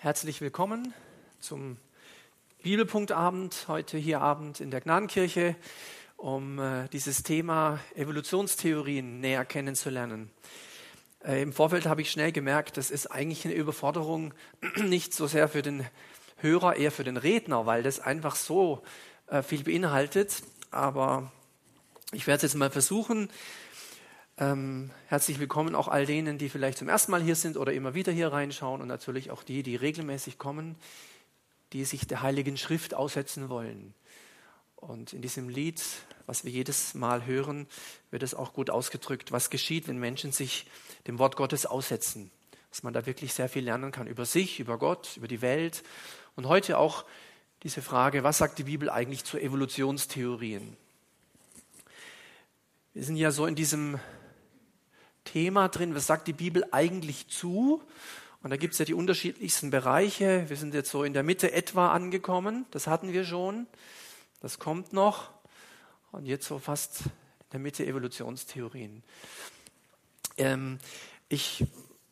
Herzlich willkommen zum Bibelpunktabend, heute hier Abend in der Gnadenkirche, um äh, dieses Thema Evolutionstheorien näher kennenzulernen. Äh, Im Vorfeld habe ich schnell gemerkt, das ist eigentlich eine Überforderung, nicht so sehr für den Hörer, eher für den Redner, weil das einfach so äh, viel beinhaltet. Aber ich werde es jetzt mal versuchen, ähm, herzlich willkommen auch all denen, die vielleicht zum ersten Mal hier sind oder immer wieder hier reinschauen und natürlich auch die, die regelmäßig kommen, die sich der Heiligen Schrift aussetzen wollen. Und in diesem Lied, was wir jedes Mal hören, wird es auch gut ausgedrückt, was geschieht, wenn Menschen sich dem Wort Gottes aussetzen. Dass man da wirklich sehr viel lernen kann über sich, über Gott, über die Welt. Und heute auch diese Frage, was sagt die Bibel eigentlich zu Evolutionstheorien? Wir sind ja so in diesem Thema drin, was sagt die Bibel eigentlich zu? Und da gibt es ja die unterschiedlichsten Bereiche. Wir sind jetzt so in der Mitte etwa angekommen, das hatten wir schon, das kommt noch. Und jetzt so fast in der Mitte Evolutionstheorien. Ähm, ich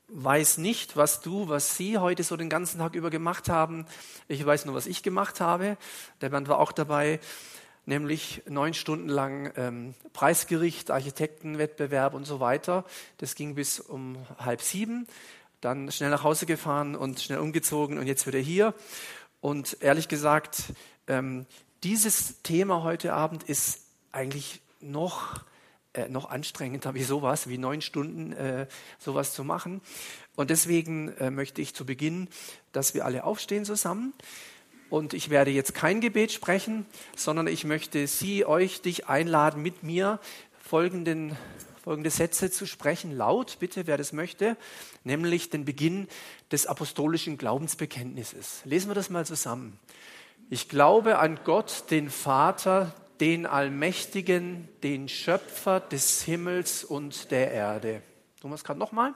weiß nicht, was du, was Sie heute so den ganzen Tag über gemacht haben. Ich weiß nur, was ich gemacht habe. Der Bernd war auch dabei nämlich neun Stunden lang ähm, Preisgericht, Architektenwettbewerb und so weiter. Das ging bis um halb sieben. Dann schnell nach Hause gefahren und schnell umgezogen und jetzt wieder hier. Und ehrlich gesagt, ähm, dieses Thema heute Abend ist eigentlich noch äh, noch anstrengender wie sowas, wie neun Stunden äh, sowas zu machen. Und deswegen äh, möchte ich zu Beginn, dass wir alle aufstehen zusammen. Und ich werde jetzt kein Gebet sprechen, sondern ich möchte Sie, euch, dich einladen, mit mir folgenden, folgende Sätze zu sprechen, laut, bitte, wer das möchte, nämlich den Beginn des apostolischen Glaubensbekenntnisses. Lesen wir das mal zusammen. Ich glaube an Gott, den Vater, den Allmächtigen, den Schöpfer des Himmels und der Erde. Es gerade nochmal.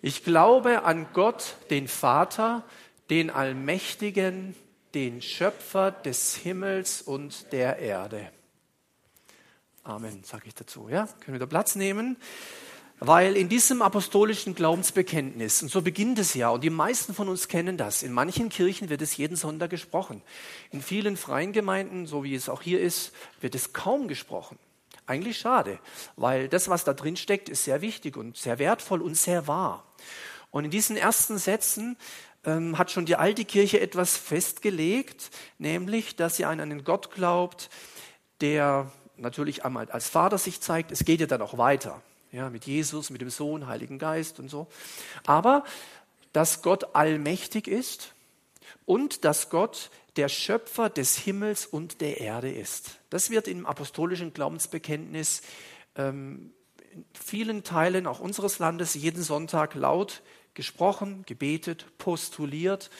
Ich glaube an Gott, den Vater, den Allmächtigen, den Schöpfer des Himmels und der Erde. Amen, sage ich dazu. Ja? Können wir da Platz nehmen? Weil in diesem apostolischen Glaubensbekenntnis, und so beginnt es ja, und die meisten von uns kennen das, in manchen Kirchen wird es jeden Sonntag gesprochen. In vielen freien Gemeinden, so wie es auch hier ist, wird es kaum gesprochen. Eigentlich schade, weil das, was da drin steckt, ist sehr wichtig und sehr wertvoll und sehr wahr. Und in diesen ersten Sätzen ähm, hat schon die alte Kirche etwas festgelegt, nämlich, dass sie an einen Gott glaubt, der natürlich einmal als Vater sich zeigt. Es geht ja dann auch weiter, ja, mit Jesus, mit dem Sohn, Heiligen Geist und so. Aber dass Gott allmächtig ist und dass Gott der Schöpfer des Himmels und der Erde ist. Das wird im apostolischen Glaubensbekenntnis ähm, in vielen Teilen auch unseres Landes jeden Sonntag laut gesprochen, gebetet, postuliert,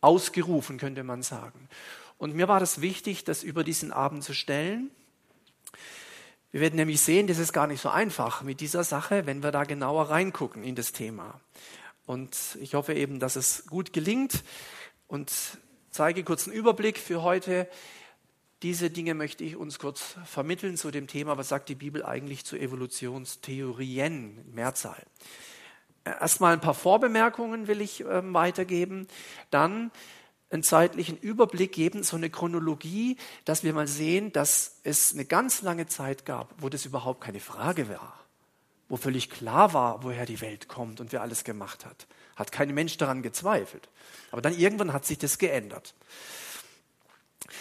ausgerufen, könnte man sagen. Und mir war das wichtig, das über diesen Abend zu stellen. Wir werden nämlich sehen, das ist gar nicht so einfach mit dieser Sache, wenn wir da genauer reingucken in das Thema. Und ich hoffe eben, dass es gut gelingt und zeige kurz einen Überblick für heute. Diese Dinge möchte ich uns kurz vermitteln zu dem Thema, was sagt die Bibel eigentlich zu Evolutionstheorien, Mehrzahl. Erstmal ein paar Vorbemerkungen will ich ähm, weitergeben. Dann einen zeitlichen Überblick geben, so eine Chronologie, dass wir mal sehen, dass es eine ganz lange Zeit gab, wo das überhaupt keine Frage war, wo völlig klar war, woher die Welt kommt und wer alles gemacht hat. Hat kein Mensch daran gezweifelt. Aber dann irgendwann hat sich das geändert.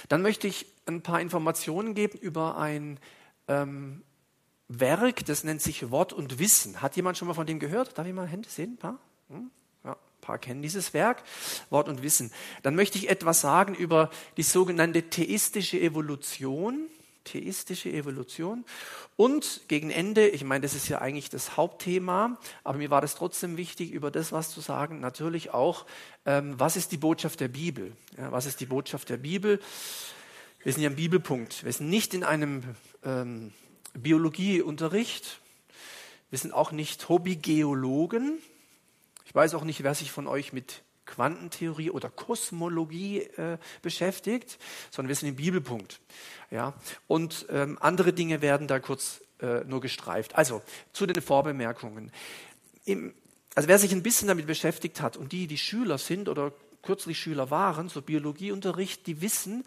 Dann möchte ich ein paar Informationen geben über ein ähm, Werk, das nennt sich Wort und Wissen. Hat jemand schon mal von dem gehört? Darf ich mal Hände sehen? Ein paar? Hm? Ja, ein paar kennen dieses Werk, Wort und Wissen. Dann möchte ich etwas sagen über die sogenannte theistische Evolution. Theistische Evolution. Und gegen Ende, ich meine, das ist ja eigentlich das Hauptthema, aber mir war das trotzdem wichtig, über das was zu sagen. Natürlich auch, ähm, was ist die Botschaft der Bibel? Ja, was ist die Botschaft der Bibel? Wir sind ja im Bibelpunkt. Wir sind nicht in einem ähm, Biologieunterricht. Wir sind auch nicht Hobbygeologen. Ich weiß auch nicht, wer sich von euch mit Quantentheorie oder Kosmologie äh, beschäftigt, sondern wir sind im Bibelpunkt. Ja? Und ähm, andere Dinge werden da kurz äh, nur gestreift. Also zu den Vorbemerkungen. Im also wer sich ein bisschen damit beschäftigt hat und die, die Schüler sind oder kürzlich Schüler waren, so Biologieunterricht, die wissen,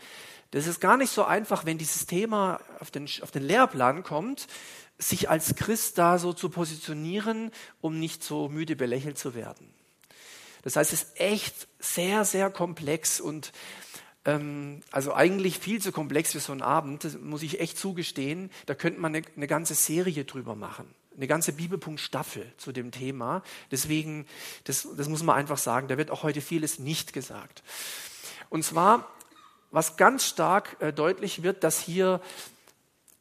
das ist gar nicht so einfach, wenn dieses Thema auf den, auf den Lehrplan kommt, sich als Christ da so zu positionieren, um nicht so müde belächelt zu werden. Das heißt, es ist echt sehr, sehr komplex und ähm, also eigentlich viel zu komplex für so einen Abend, das muss ich echt zugestehen. Da könnte man eine, eine ganze Serie drüber machen, eine ganze Bibelpunkt-Staffel zu dem Thema. Deswegen, das, das muss man einfach sagen, da wird auch heute vieles nicht gesagt. Und zwar, was ganz stark äh, deutlich wird, dass hier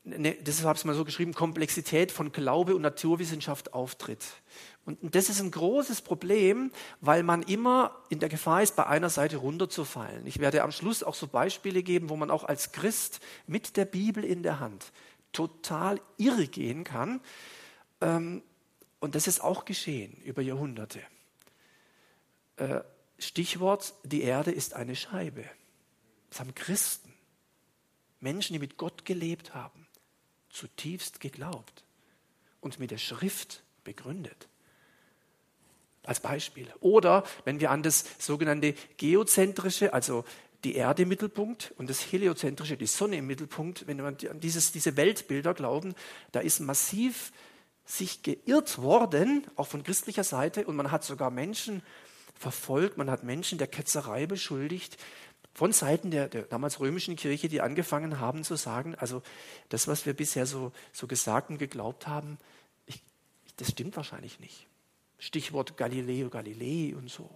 eine, deshalb habe ich es mal so geschrieben, Komplexität von Glaube und Naturwissenschaft auftritt. Und das ist ein großes Problem, weil man immer in der Gefahr ist, bei einer Seite runterzufallen. Ich werde am Schluss auch so Beispiele geben, wo man auch als Christ mit der Bibel in der Hand total irre gehen kann. Ähm, und das ist auch geschehen über Jahrhunderte. Äh, Stichwort, die Erde ist eine Scheibe. Das haben Christen, Menschen, die mit Gott gelebt haben, zutiefst geglaubt und mit der Schrift begründet. Als Beispiel. Oder wenn wir an das sogenannte geozentrische, also die Erde im Mittelpunkt und das heliozentrische, die Sonne im Mittelpunkt, wenn wir an dieses, diese Weltbilder glauben, da ist massiv sich geirrt worden, auch von christlicher Seite, und man hat sogar Menschen verfolgt, man hat Menschen der Ketzerei beschuldigt, von Seiten der, der, damals römischen Kirche, die angefangen haben zu sagen, also das, was wir bisher so, so gesagt und geglaubt haben, ich, das stimmt wahrscheinlich nicht. Stichwort Galileo Galilei und so.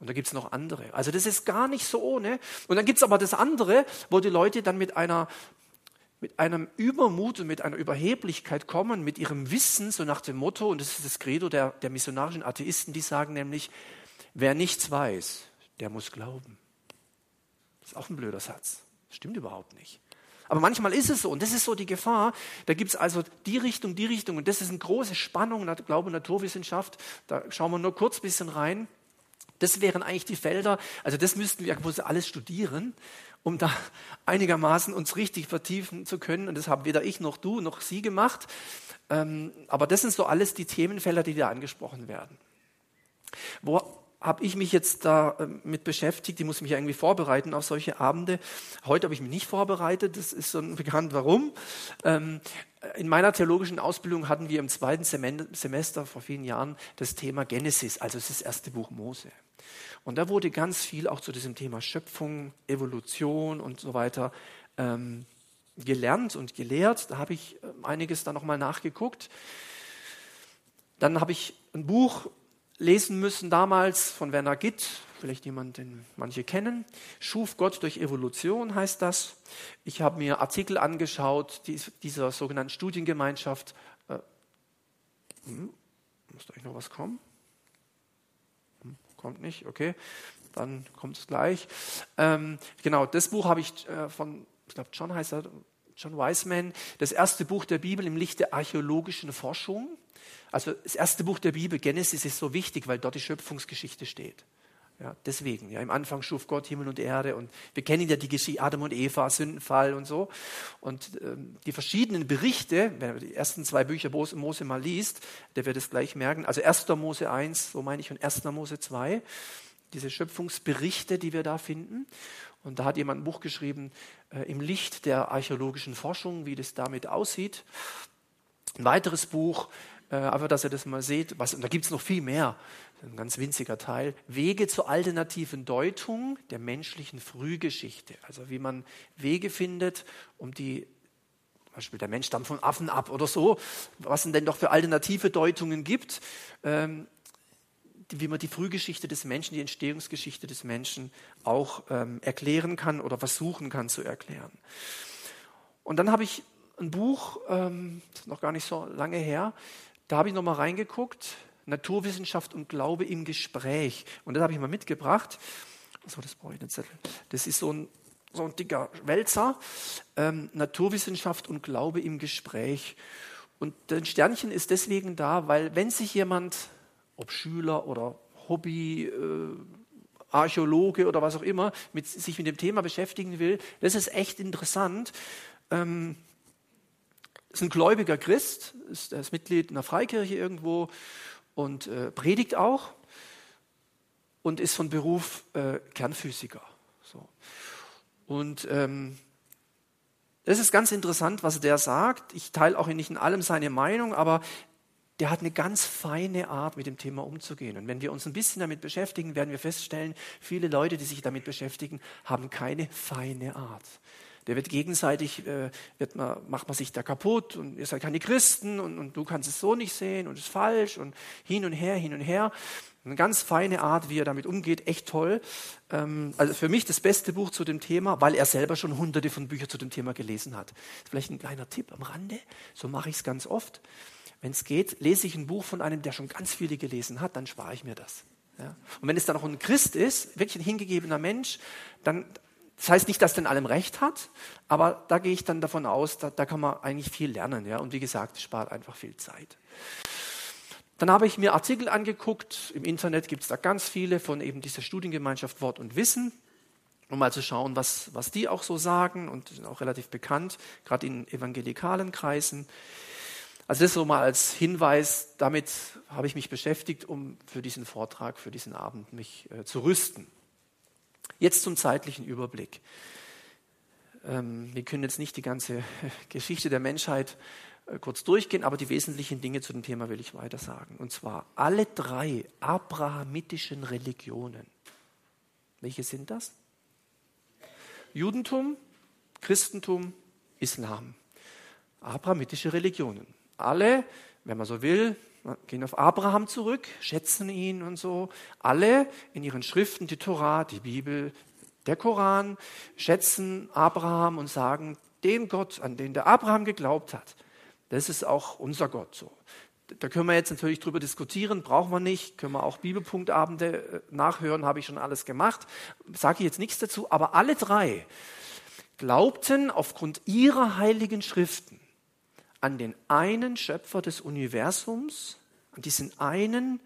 Und da gibt es noch andere. Also das ist gar nicht so ohne. Und dann gibt es aber das andere, wo die Leute dann mit einer mit einem Übermut und mit einer Überheblichkeit kommen, mit ihrem Wissen, so nach dem Motto, und das ist das Credo der, der missionarischen Atheisten, die sagen nämlich, wer nichts weiß, der muss glauben. Das ist auch ein blöder Satz. Das stimmt überhaupt nicht. Aber manchmal ist es so und das ist so die Gefahr. Da gibt es also die Richtung, die Richtung und das ist eine große Spannung, Glaube, Naturwissenschaft. Da schauen wir nur kurz ein bisschen rein. Das wären eigentlich die Felder, also das müssten wir alles studieren, um da einigermaßen uns richtig vertiefen zu können. Und das haben weder ich noch du noch sie gemacht. Ähm, aber das sind so alles die Themenfelder, die da angesprochen werden. Wo habe ich mich jetzt da ähm, mit beschäftigt. Ich muss mich irgendwie vorbereiten auf solche Abende. Heute habe ich mich nicht vorbereitet. Das ist so bekannt, warum. Ähm, in meiner theologischen Ausbildung hatten wir im zweiten Semester vor vielen Jahren das Thema Genesis, also das erste Buch Mose. Und da wurde ganz viel auch zu diesem Thema Schöpfung, Evolution und so weiter ähm, gelernt und gelehrt. Da habe ich einiges da nochmal nachgeguckt. Dann habe ich ein Buch lesen müssen damals von Werner Gitt, vielleicht jemand, den manche kennen. Schuf Gott durch Evolution heißt das. Ich habe mir Artikel angeschaut dieser sogenannten Studiengemeinschaft. Äh, hm, muss da eigentlich noch was kommen? Kommt nicht, okay. Dann kommt es gleich. Ähm, genau, das Buch habe ich äh, von, ich glaube, John heißt er, John Wiseman, das erste Buch der Bibel im Licht der archäologischen Forschung. Also das erste Buch der Bibel, Genesis, ist so wichtig, weil dort die Schöpfungsgeschichte steht. Ja, deswegen, ja, im Anfang schuf Gott Himmel und Erde und wir kennen ja die Geschichte Adam und Eva, Sündenfall und so. Und ähm, die verschiedenen Berichte, wenn man die ersten zwei Bücher Mose mal liest, der wird es gleich merken. Also 1. Mose 1, so meine ich, und 1. Mose 2, diese Schöpfungsberichte, die wir da finden. Und da hat jemand ein Buch geschrieben, äh, im Licht der archäologischen Forschung, wie das damit aussieht. Ein weiteres Buch, äh, einfach, dass ihr das mal seht. Was, und da gibt es noch viel mehr, ein ganz winziger Teil. Wege zur alternativen Deutung der menschlichen Frühgeschichte. Also wie man Wege findet, um die, zum Beispiel der Mensch stammt von Affen ab oder so, was es denn doch für alternative Deutungen gibt, ähm, wie man die Frühgeschichte des Menschen, die Entstehungsgeschichte des Menschen auch ähm, erklären kann oder versuchen kann zu erklären. Und dann habe ich ein Buch, ähm, noch gar nicht so lange her, da habe ich nochmal reingeguckt, Naturwissenschaft und Glaube im Gespräch. Und das habe ich mal mitgebracht. So, das brauche ich den Zettel. Das ist so ein, so ein dicker Wälzer. Ähm, Naturwissenschaft und Glaube im Gespräch. Und ein Sternchen ist deswegen da, weil wenn sich jemand, ob Schüler oder Hobby, äh, Archäologe oder was auch immer, mit, sich mit dem Thema beschäftigen will, das ist echt interessant. Ähm, ist ein gläubiger Christ, ist, er ist Mitglied einer Freikirche irgendwo und äh, predigt auch und ist von Beruf äh, Kernphysiker. So. Und ähm, das ist ganz interessant, was der sagt. Ich teile auch nicht in allem seine Meinung, aber der hat eine ganz feine Art, mit dem Thema umzugehen. Und wenn wir uns ein bisschen damit beschäftigen, werden wir feststellen, viele Leute, die sich damit beschäftigen, haben keine feine Art. Der wird gegenseitig, äh, wird man, macht man sich da kaputt und ihr seid keine Christen und, und du kannst es so nicht sehen und es ist falsch und hin und her, hin und her. Eine ganz feine Art, wie er damit umgeht, echt toll. Ähm, also für mich das beste Buch zu dem Thema, weil er selber schon hunderte von Büchern zu dem Thema gelesen hat. Vielleicht ein kleiner Tipp am Rande, so mache ich es ganz oft. Wenn es geht, lese ich ein Buch von einem, der schon ganz viele gelesen hat, dann spare ich mir das. Ja? Und wenn es dann noch ein Christ ist, wirklich ein hingegebener Mensch, dann, das heißt nicht, dass in allem recht hat, aber da gehe ich dann davon aus, da, da kann man eigentlich viel lernen. Ja? Und wie gesagt, es spart einfach viel Zeit. Dann habe ich mir Artikel angeguckt. Im Internet gibt es da ganz viele von eben dieser Studiengemeinschaft Wort und Wissen, um mal zu schauen, was, was die auch so sagen und sind auch relativ bekannt, gerade in evangelikalen Kreisen. Also das so mal als Hinweis, damit habe ich mich beschäftigt, um für diesen Vortrag, für diesen Abend mich äh, zu rüsten. Jetzt zum zeitlichen Überblick. Ähm, wir können jetzt nicht die ganze Geschichte der Menschheit äh, kurz durchgehen, aber die wesentlichen Dinge zu dem Thema will ich weiter sagen. Und zwar alle drei abrahamitischen Religionen. Welche sind das? Judentum, Christentum, Islam. Abrahamitische Religionen alle, wenn man so will, gehen auf Abraham zurück, schätzen ihn und so. Alle in ihren Schriften, die Torah, die Bibel, der Koran, schätzen Abraham und sagen, den Gott, an den der Abraham geglaubt hat, das ist auch unser Gott so. Da können wir jetzt natürlich drüber diskutieren, brauchen wir nicht, können wir auch Bibelpunktabende äh, nachhören, habe ich schon alles gemacht, sage ich jetzt nichts dazu, aber alle drei glaubten aufgrund ihrer heiligen Schriften, an den einen Schöpfer des Universums, an diesen einen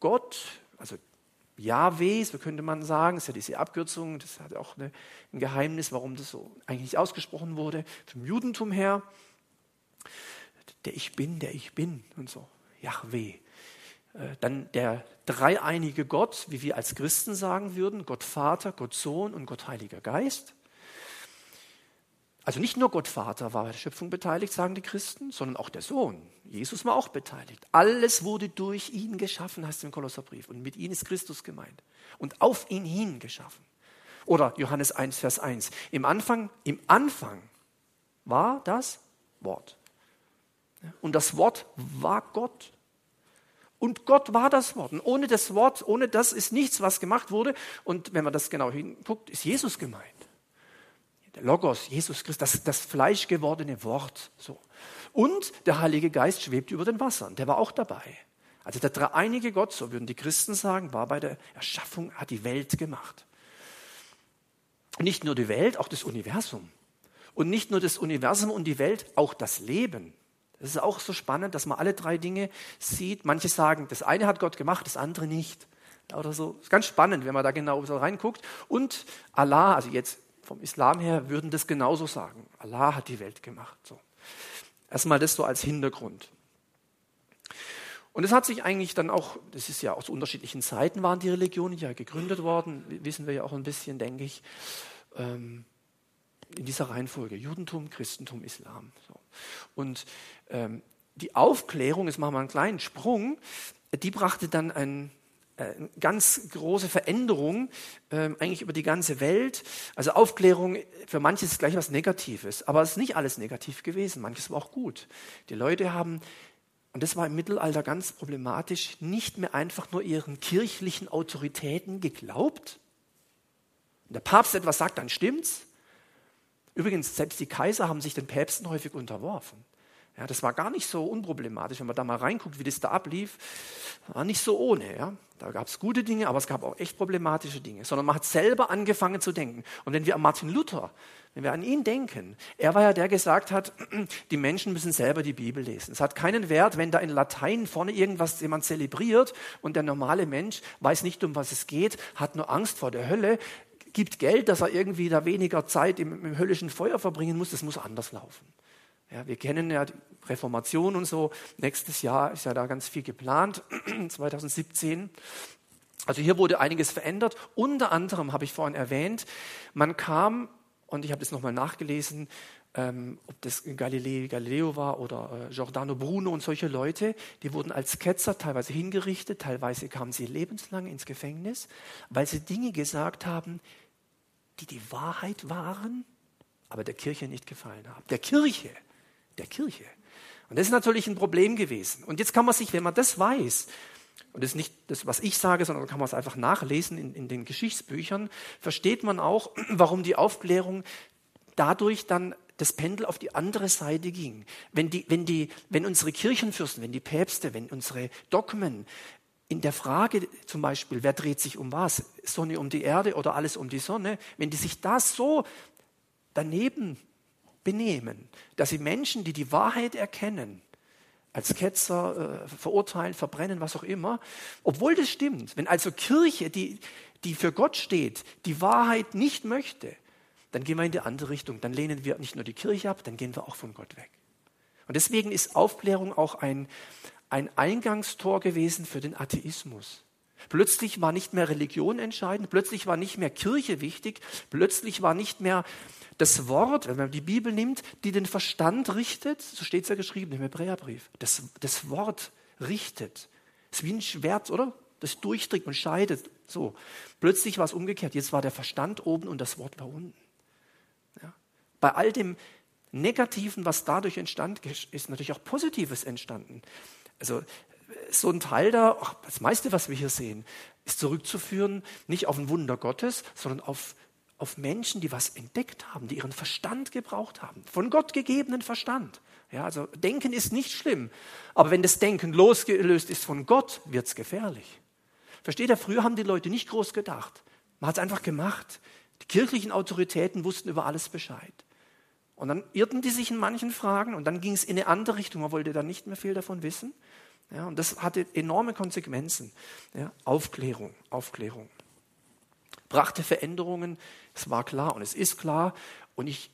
Gott, also Yahweh, so könnte man sagen, ist ja diese Abkürzung, das hat auch eine, ein Geheimnis, warum das so eigentlich nicht ausgesprochen wurde, vom Judentum her. Der Ich Bin, der Ich Bin und so, Yahweh. Äh, dann der dreieinige Gott, wie wir als Christen sagen würden, Gott Vater, Gott Sohn und Gott Heiliger Geist. Also nicht nur Gott Vater war bei der Schöpfung beteiligt, sagen die Christen, sondern auch der Sohn. Jesus war auch beteiligt. Alles wurde durch ihn geschaffen, heißt es im Kolosserbrief. Und mit ihm ist Christus gemeint. Und auf ihn hin geschaffen. Oder Johannes 1, Vers 1. Im Anfang, im Anfang war das Wort. Und das Wort war Gott. Und Gott war das Wort. Und ohne das Wort, ohne das ist nichts, was gemacht wurde. Und wenn man das genau hinguckt, ist Jesus gemeint der Logos, Jesus Christus, das, das fleischgewordene Wort. So. Und der Heilige Geist schwebt über den Wassern, der war auch dabei. Also der dreieinige Gott, so würden die Christen sagen, war bei der Erschaffung, hat die Welt gemacht. Nicht nur die Welt, auch das Universum. Und nicht nur das Universum und die Welt, auch das Leben. Das ist auch so spannend, dass man alle drei Dinge sieht. Manche sagen, das eine hat Gott gemacht, das andere nicht. Oder so. Ist ganz spannend, wenn man da genau reinguckt. Und Allah, also jetzt vom Islam her würden das genauso sagen. Allah hat die Welt gemacht. So. Erstmal das so als Hintergrund. Und es hat sich eigentlich dann auch, das ist ja aus unterschiedlichen Zeiten waren die Religionen ja gegründet worden, wissen wir ja auch ein bisschen, denke ich, ähm, in dieser Reihenfolge. Judentum, Christentum, Islam. So. Und ähm, die Aufklärung, jetzt machen wir einen kleinen Sprung, die brachte dann ein äh, ganz große Veränderung äh, eigentlich über die ganze Welt. Also Aufklärung, für manche ist gleich was Negatives, aber es ist nicht alles negativ gewesen, manches war auch gut. Die Leute haben, und das war im Mittelalter ganz problematisch, nicht mehr einfach nur ihren kirchlichen Autoritäten geglaubt. Wenn der Papst etwas sagt, dann stimmt's. Übrigens, selbst die Kaiser haben sich den Päpsten häufig unterworfen. Ja, das war gar nicht so unproblematisch, wenn man da mal reinguckt, wie das da ablief. War nicht so ohne. Ja. Da gab es gute Dinge, aber es gab auch echt problematische Dinge. Sondern man hat selber angefangen zu denken. Und wenn wir an Martin Luther, wenn wir an ihn denken, er war ja der, der gesagt hat, die Menschen müssen selber die Bibel lesen. Es hat keinen Wert, wenn da in Latein vorne irgendwas jemand zelebriert und der normale Mensch weiß nicht, um was es geht, hat nur Angst vor der Hölle, gibt Geld, dass er irgendwie da weniger Zeit im, im höllischen Feuer verbringen muss. Das muss anders laufen. Ja, wir kennen ja die Reformation und so. Nächstes Jahr ist ja da ganz viel geplant, 2017. Also hier wurde einiges verändert. Unter anderem habe ich vorhin erwähnt, man kam, und ich habe das nochmal nachgelesen, ähm, ob das Galileo, Galileo war oder äh, Giordano Bruno und solche Leute, die wurden als Ketzer teilweise hingerichtet, teilweise kamen sie lebenslang ins Gefängnis, weil sie Dinge gesagt haben, die die Wahrheit waren, aber der Kirche nicht gefallen haben. Der Kirche, der Kirche. Und das ist natürlich ein Problem gewesen. Und jetzt kann man sich, wenn man das weiß, und das ist nicht das, was ich sage, sondern kann man es einfach nachlesen in, in den Geschichtsbüchern, versteht man auch, warum die Aufklärung dadurch dann das Pendel auf die andere Seite ging. Wenn, die, wenn, die, wenn unsere Kirchenfürsten, wenn die Päpste, wenn unsere Dogmen in der Frage zum Beispiel, wer dreht sich um was, Sonne um die Erde oder alles um die Sonne, wenn die sich das so daneben benehmen, dass sie Menschen, die die Wahrheit erkennen, als Ketzer äh, verurteilen, verbrennen, was auch immer, obwohl das stimmt, wenn also Kirche, die, die für Gott steht, die Wahrheit nicht möchte, dann gehen wir in die andere Richtung. Dann lehnen wir nicht nur die Kirche ab, dann gehen wir auch von Gott weg. Und deswegen ist Aufklärung auch ein, ein Eingangstor gewesen für den Atheismus. Plötzlich war nicht mehr Religion entscheidend, plötzlich war nicht mehr Kirche wichtig, plötzlich war nicht mehr das Wort, wenn man die Bibel nimmt, die den Verstand richtet, so steht es ja geschrieben im Hebräerbrief, das, das Wort richtet. Es ist wie ein Schwert, oder? Das durchdringt und scheidet. So. Plötzlich war es umgekehrt. Jetzt war der Verstand oben und das Wort war unten. Ja. Bei all dem Negativen, was dadurch entstand, ist natürlich auch Positives entstanden. Also so ein Teil da, das meiste, was wir hier sehen, ist zurückzuführen nicht auf ein Wunder Gottes, sondern auf, auf Menschen, die was entdeckt haben, die ihren Verstand gebraucht haben, von Gott gegebenen Verstand. Ja, also Denken ist nicht schlimm, aber wenn das Denken losgelöst ist von Gott, wird es gefährlich. Versteht ihr, früher haben die Leute nicht groß gedacht. Man hat es einfach gemacht. Die kirchlichen Autoritäten wussten über alles Bescheid. Und dann irrten die sich in manchen Fragen und dann ging es in eine andere Richtung. Man wollte dann nicht mehr viel davon wissen. Ja, und das hatte enorme Konsequenzen. Ja, Aufklärung, Aufklärung. Brachte Veränderungen, es war klar und es ist klar. Und ich,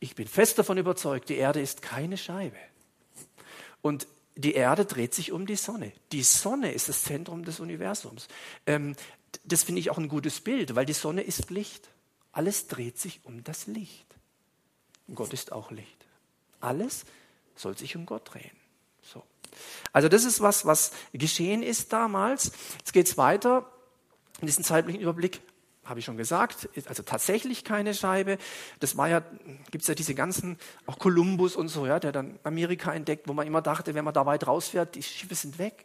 ich bin fest davon überzeugt, die Erde ist keine Scheibe. Und die Erde dreht sich um die Sonne. Die Sonne ist das Zentrum des Universums. Ähm, das finde ich auch ein gutes Bild, weil die Sonne ist Licht. Alles dreht sich um das Licht. Und Gott ist auch Licht. Alles soll sich um Gott drehen. So. Also das ist was, was geschehen ist damals. Jetzt geht es weiter. In diesem zeitlichen Überblick habe ich schon gesagt, also tatsächlich keine Scheibe. Das war ja, gibt es ja diese ganzen, auch Kolumbus und so, ja, der dann Amerika entdeckt, wo man immer dachte, wenn man da weit rausfährt, die Schiffe sind weg.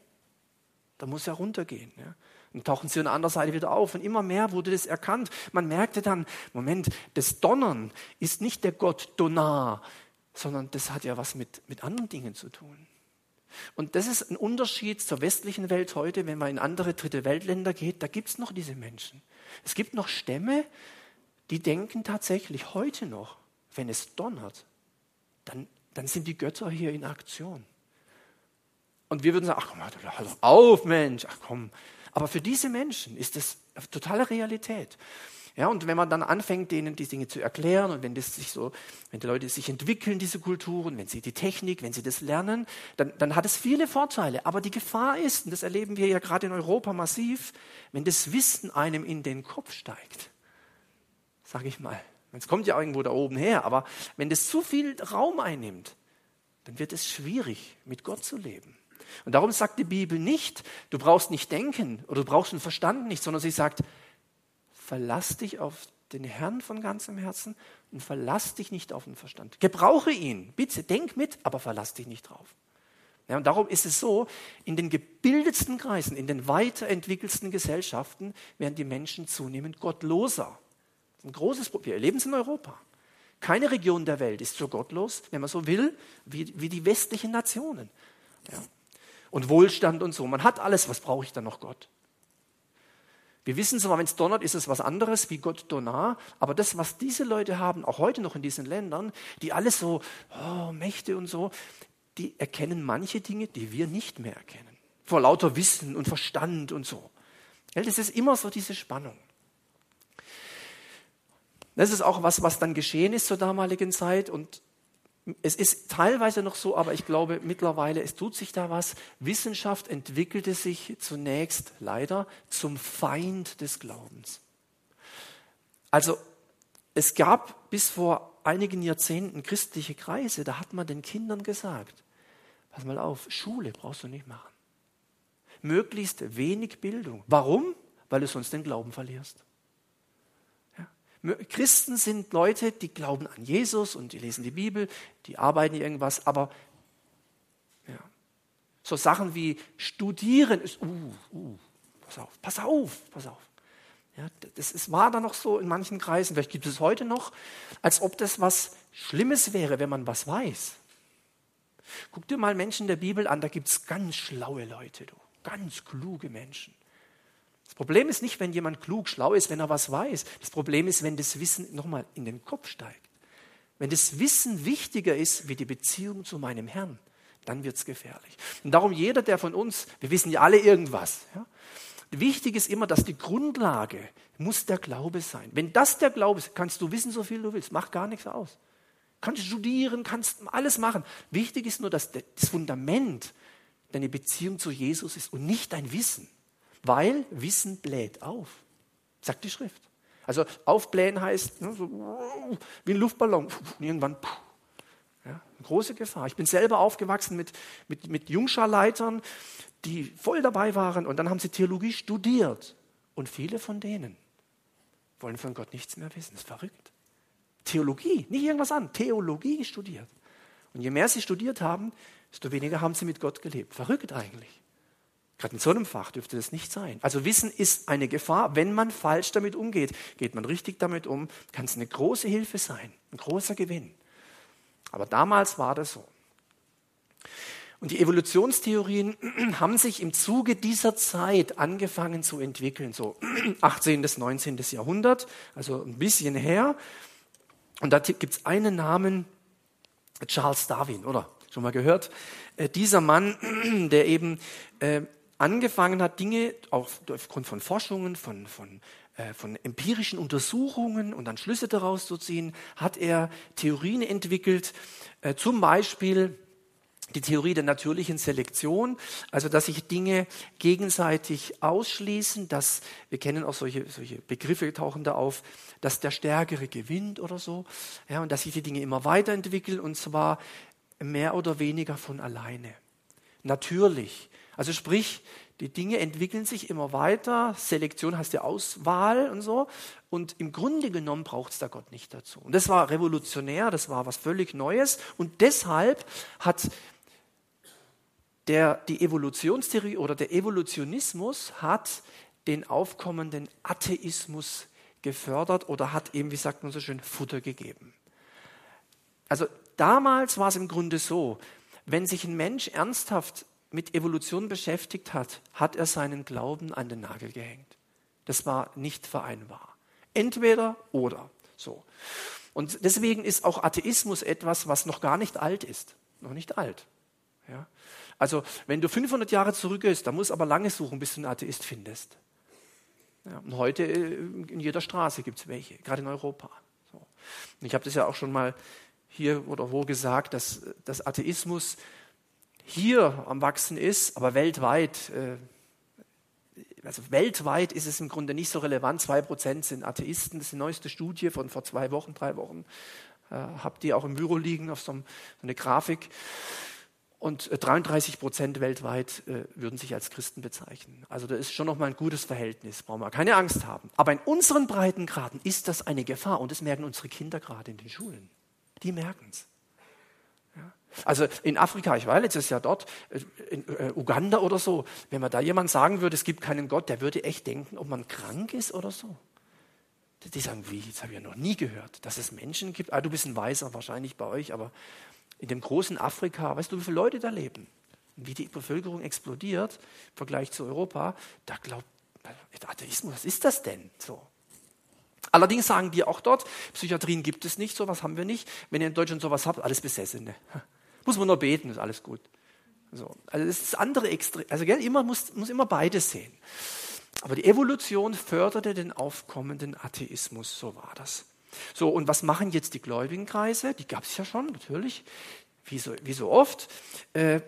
Da muss er runtergehen. Ja. Dann tauchen sie an der anderen Seite wieder auf. Und immer mehr wurde das erkannt. Man merkte dann, Moment, das Donnern ist nicht der Gott Donar, sondern das hat ja was mit, mit anderen Dingen zu tun. Und das ist ein Unterschied zur westlichen Welt heute, wenn man in andere dritte Weltländer geht, da gibt es noch diese Menschen. Es gibt noch Stämme, die denken tatsächlich heute noch, wenn es donnert, dann, dann sind die Götter hier in Aktion. Und wir würden sagen, ach komm, hör doch auf, Mensch, ach komm. Aber für diese Menschen ist das totale Realität. Ja, und wenn man dann anfängt, denen die Dinge zu erklären und wenn das sich so, wenn die Leute sich entwickeln, diese Kulturen, wenn sie die Technik, wenn sie das lernen, dann, dann hat es viele Vorteile. Aber die Gefahr ist, und das erleben wir ja gerade in Europa massiv, wenn das Wissen einem in den Kopf steigt, sage ich mal. Es kommt ja irgendwo da oben her, aber wenn das zu viel Raum einnimmt, dann wird es schwierig, mit Gott zu leben. Und darum sagt die Bibel nicht, du brauchst nicht denken oder du brauchst den Verstand nicht, sondern sie sagt, verlass dich auf den Herrn von ganzem Herzen und verlass dich nicht auf den Verstand. Gebrauche ihn, bitte, denk mit, aber verlass dich nicht drauf. Ja, und darum ist es so, in den gebildetsten Kreisen, in den weiterentwickelsten Gesellschaften werden die Menschen zunehmend gottloser. Das ist ein großes Problem. Wir erleben es in Europa. Keine Region der Welt ist so gottlos, wenn man so will, wie, wie die westlichen Nationen. Ja. Und Wohlstand und so. Man hat alles, was brauche ich dann noch Gott? Wir wissen zwar, wenn es donnert, ist es was anderes wie Gott Donar, aber das, was diese Leute haben, auch heute noch in diesen Ländern, die alles so, oh, Mächte und so, die erkennen manche Dinge, die wir nicht mehr erkennen. Vor lauter Wissen und Verstand und so. Das ist immer so diese Spannung. Das ist auch was, was dann geschehen ist zur damaligen Zeit und es ist teilweise noch so, aber ich glaube mittlerweile, es tut sich da was. Wissenschaft entwickelte sich zunächst leider zum Feind des Glaubens. Also es gab bis vor einigen Jahrzehnten christliche Kreise, da hat man den Kindern gesagt, pass mal auf, Schule brauchst du nicht machen. Möglichst wenig Bildung. Warum? Weil du sonst den Glauben verlierst. Christen sind Leute, die glauben an Jesus und die lesen die Bibel, die arbeiten irgendwas, aber ja, so Sachen wie studieren ist, uh, uh, pass auf, pass auf, pass auf. Ja, das ist, war da noch so in manchen Kreisen, vielleicht gibt es heute noch, als ob das was Schlimmes wäre, wenn man was weiß. Guck dir mal Menschen der Bibel an, da gibt es ganz schlaue Leute, du, ganz kluge Menschen. Problem ist nicht, wenn jemand klug, schlau ist, wenn er was weiß. Das Problem ist, wenn das Wissen nochmal in den Kopf steigt. Wenn das Wissen wichtiger ist wie die Beziehung zu meinem Herrn, dann wird es gefährlich. Und darum jeder, der von uns, wir wissen ja alle irgendwas. Ja? Wichtig ist immer, dass die Grundlage muss der Glaube sein. Wenn das der Glaube ist, kannst du wissen, so viel du willst. Macht gar nichts aus. Kannst studieren, kannst alles machen. Wichtig ist nur, dass das Fundament deine Beziehung zu Jesus ist und nicht dein Wissen. Weil Wissen bläht auf, sagt die Schrift. Also aufblähen heißt ne, so, wie ein Luftballon. Irgendwann, ja, große Gefahr. Ich bin selber aufgewachsen mit, mit, mit Jungscharleitern, die voll dabei waren und dann haben sie Theologie studiert. Und viele von denen wollen von Gott nichts mehr wissen. Das ist verrückt. Theologie, nicht irgendwas an, Theologie studiert. Und je mehr sie studiert haben, desto weniger haben sie mit Gott gelebt. Verrückt eigentlich. Gerade in so einem Fach dürfte das nicht sein. Also Wissen ist eine Gefahr, wenn man falsch damit umgeht. Geht man richtig damit um, kann es eine große Hilfe sein, ein großer Gewinn. Aber damals war das so. Und die Evolutionstheorien haben sich im Zuge dieser Zeit angefangen zu entwickeln, so 18. bis 19. Jahrhundert, also ein bisschen her. Und da gibt es einen Namen, Charles Darwin, oder? Schon mal gehört? Äh, dieser Mann, der eben äh, angefangen hat, Dinge auch aufgrund von Forschungen, von, von, äh, von empirischen Untersuchungen und dann Schlüsse daraus zu ziehen, hat er Theorien entwickelt, äh, zum Beispiel die Theorie der natürlichen Selektion, also dass sich Dinge gegenseitig ausschließen, dass wir kennen auch solche, solche Begriffe tauchen da auf, dass der Stärkere gewinnt oder so, ja, und dass sich die Dinge immer weiterentwickeln und zwar mehr oder weniger von alleine. Natürlich. Also sprich, die Dinge entwickeln sich immer weiter, Selektion heißt ja Auswahl und so. Und im Grunde genommen braucht es da Gott nicht dazu. Und das war revolutionär, das war was völlig Neues. Und deshalb hat der, die Evolutionstheorie oder der Evolutionismus hat den aufkommenden Atheismus gefördert oder hat eben, wie sagt man so schön, Futter gegeben. Also damals war es im Grunde so, wenn sich ein Mensch ernsthaft mit Evolution beschäftigt hat, hat er seinen Glauben an den Nagel gehängt. Das war nicht vereinbar. Entweder oder. So. Und deswegen ist auch Atheismus etwas, was noch gar nicht alt ist. Noch nicht alt. Ja? Also, wenn du 500 Jahre zurückgehst, da muss aber lange suchen, bis du einen Atheist findest. Ja, und heute äh, in jeder Straße gibt es welche, gerade in Europa. So. Ich habe das ja auch schon mal hier oder wo gesagt, dass, dass Atheismus hier am Wachsen ist, aber weltweit, äh, also weltweit ist es im Grunde nicht so relevant. Zwei Prozent sind Atheisten. Das ist die neueste Studie von vor zwei Wochen, drei Wochen. Äh, habt ihr auch im Büro liegen auf so, einem, eine Grafik. Und 33 äh, Prozent weltweit würden sich als Christen bezeichnen. Also da ist schon noch mal ein gutes Verhältnis, brauchen wir keine Angst haben. Aber in unseren Breitengraden ist das eine Gefahr und das merken unsere Kinder gerade in den Schulen. Die merken es. Also in Afrika, ich war letztes Jahr dort, äh, in äh, Uganda oder so, wenn man da jemand sagen würde, es gibt keinen Gott, der würde echt denken, ob man krank ist oder so. Die sagen, wie, das habe ich ja noch nie gehört, dass es Menschen gibt. Ah, du bist ein Weißer wahrscheinlich bei euch, aber in dem großen Afrika, weißt du, wie viele Leute da leben? Und wie die Bevölkerung explodiert im Vergleich zu Europa, da glaubt, Atheismus, was ist das denn? So. Allerdings sagen die auch dort, Psychiatrien gibt es nicht, sowas haben wir nicht. Wenn ihr in Deutschland sowas habt, alles Besessene. Muss man nur beten, ist alles gut. So. Also das ist das andere Extrem. Also gell, immer muss, muss immer beides sehen. Aber die Evolution förderte den aufkommenden Atheismus, so war das. So, und was machen jetzt die Gläubigenkreise? Die gab es ja schon, natürlich, wie so, wie so oft. Äh,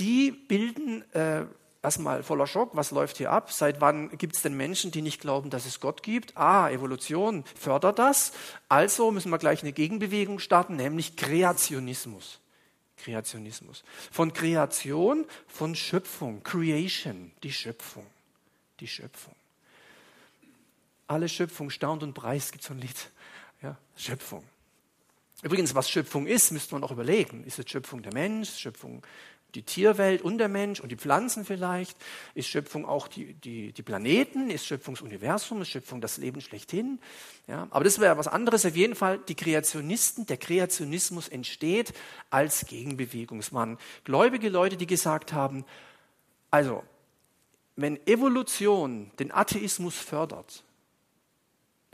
die bilden äh, erstmal voller Schock, was läuft hier ab? Seit wann gibt es denn Menschen, die nicht glauben, dass es Gott gibt? Ah, Evolution fördert das. Also müssen wir gleich eine Gegenbewegung starten, nämlich Kreationismus. Kreationismus. Von Kreation, von Schöpfung, Creation, die Schöpfung, die Schöpfung. Alle Schöpfung staunt und preist, gibt so ein Lied. Ja, Schöpfung. Übrigens, was Schöpfung ist, müsste man auch überlegen. Ist es Schöpfung der Mensch, Schöpfung die Tierwelt und der Mensch und die Pflanzen vielleicht? Ist Schöpfung auch die, die, die Planeten? Ist Schöpfung das Universum? Ist Schöpfung das Leben schlechthin? Ja, aber das wäre was anderes. Auf jeden Fall, die Kreationisten, der Kreationismus entsteht als Gegenbewegungsmann. Gläubige Leute, die gesagt haben, also, wenn Evolution den Atheismus fördert,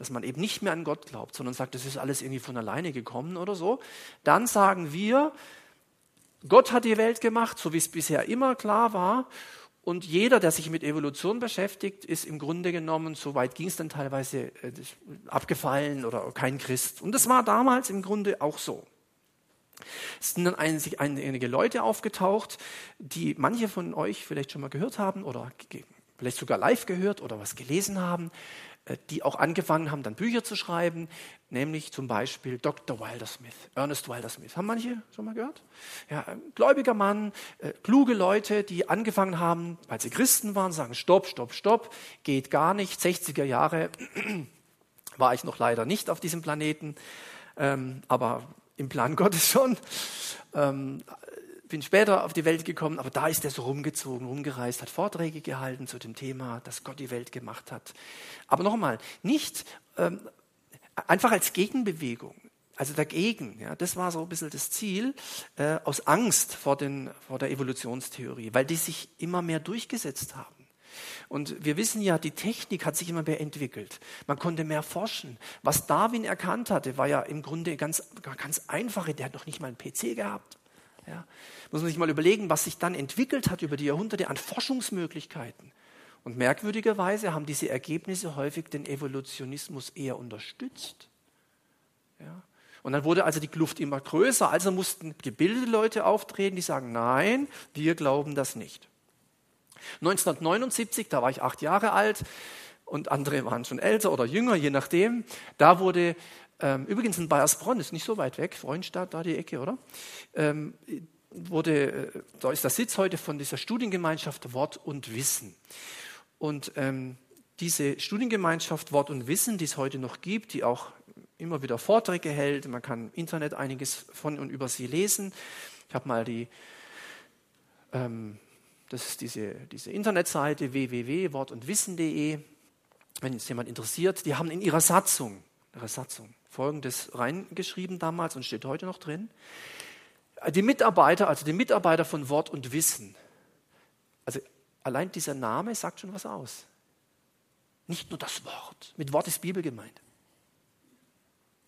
dass man eben nicht mehr an Gott glaubt, sondern sagt, das ist alles irgendwie von alleine gekommen oder so, dann sagen wir, Gott hat die Welt gemacht, so wie es bisher immer klar war. Und jeder, der sich mit Evolution beschäftigt, ist im Grunde genommen, so weit ging es dann teilweise, äh, abgefallen oder kein Christ. Und das war damals im Grunde auch so. Es sind dann einige Leute aufgetaucht, die manche von euch vielleicht schon mal gehört haben oder vielleicht sogar live gehört oder was gelesen haben. Äh, die auch angefangen haben, dann Bücher zu schreiben, nämlich zum Beispiel Dr. Wilder Smith, Ernest Wilder Smith. Haben manche schon mal gehört? Ja, gläubiger Mann, äh, kluge Leute, die angefangen haben, weil sie Christen waren, sagen, stopp, stopp, stopp, geht gar nicht. 60er Jahre war ich noch leider nicht auf diesem Planeten, ähm, aber im Plan Gottes schon. Ähm, bin später auf die Welt gekommen, aber da ist er so rumgezogen, rumgereist, hat Vorträge gehalten zu dem Thema, dass Gott die Welt gemacht hat. Aber nochmal, nicht ähm, einfach als Gegenbewegung, also dagegen. Ja, das war so ein bisschen das Ziel, äh, aus Angst vor, den, vor der Evolutionstheorie, weil die sich immer mehr durchgesetzt haben. Und wir wissen ja, die Technik hat sich immer mehr entwickelt. Man konnte mehr forschen. Was Darwin erkannt hatte, war ja im Grunde ganz, ganz einfache. Der hat noch nicht mal einen PC gehabt. Ja. Muss man sich mal überlegen, was sich dann entwickelt hat über die Jahrhunderte an Forschungsmöglichkeiten. Und merkwürdigerweise haben diese Ergebnisse häufig den Evolutionismus eher unterstützt. Ja. Und dann wurde also die Kluft immer größer, also mussten gebildete Leute auftreten, die sagen, nein, wir glauben das nicht. 1979, da war ich acht Jahre alt und andere waren schon älter oder jünger, je nachdem, da wurde übrigens in Bayersbronn, ist nicht so weit weg, Freundstadt, da die Ecke, oder? Ähm, wurde, äh, da ist der Sitz heute von dieser Studiengemeinschaft Wort und Wissen. Und ähm, diese Studiengemeinschaft Wort und Wissen, die es heute noch gibt, die auch immer wieder Vorträge hält, man kann im Internet einiges von und über sie lesen. Ich habe mal die, ähm, das ist diese, diese Internetseite www.wortundwissen.de, wenn es jemand interessiert, die haben in ihrer Satzung, ihrer Satzung Folgendes reingeschrieben damals und steht heute noch drin. Die Mitarbeiter, also die Mitarbeiter von Wort und Wissen, also allein dieser Name sagt schon was aus. Nicht nur das Wort, mit Wort ist Bibel gemeint.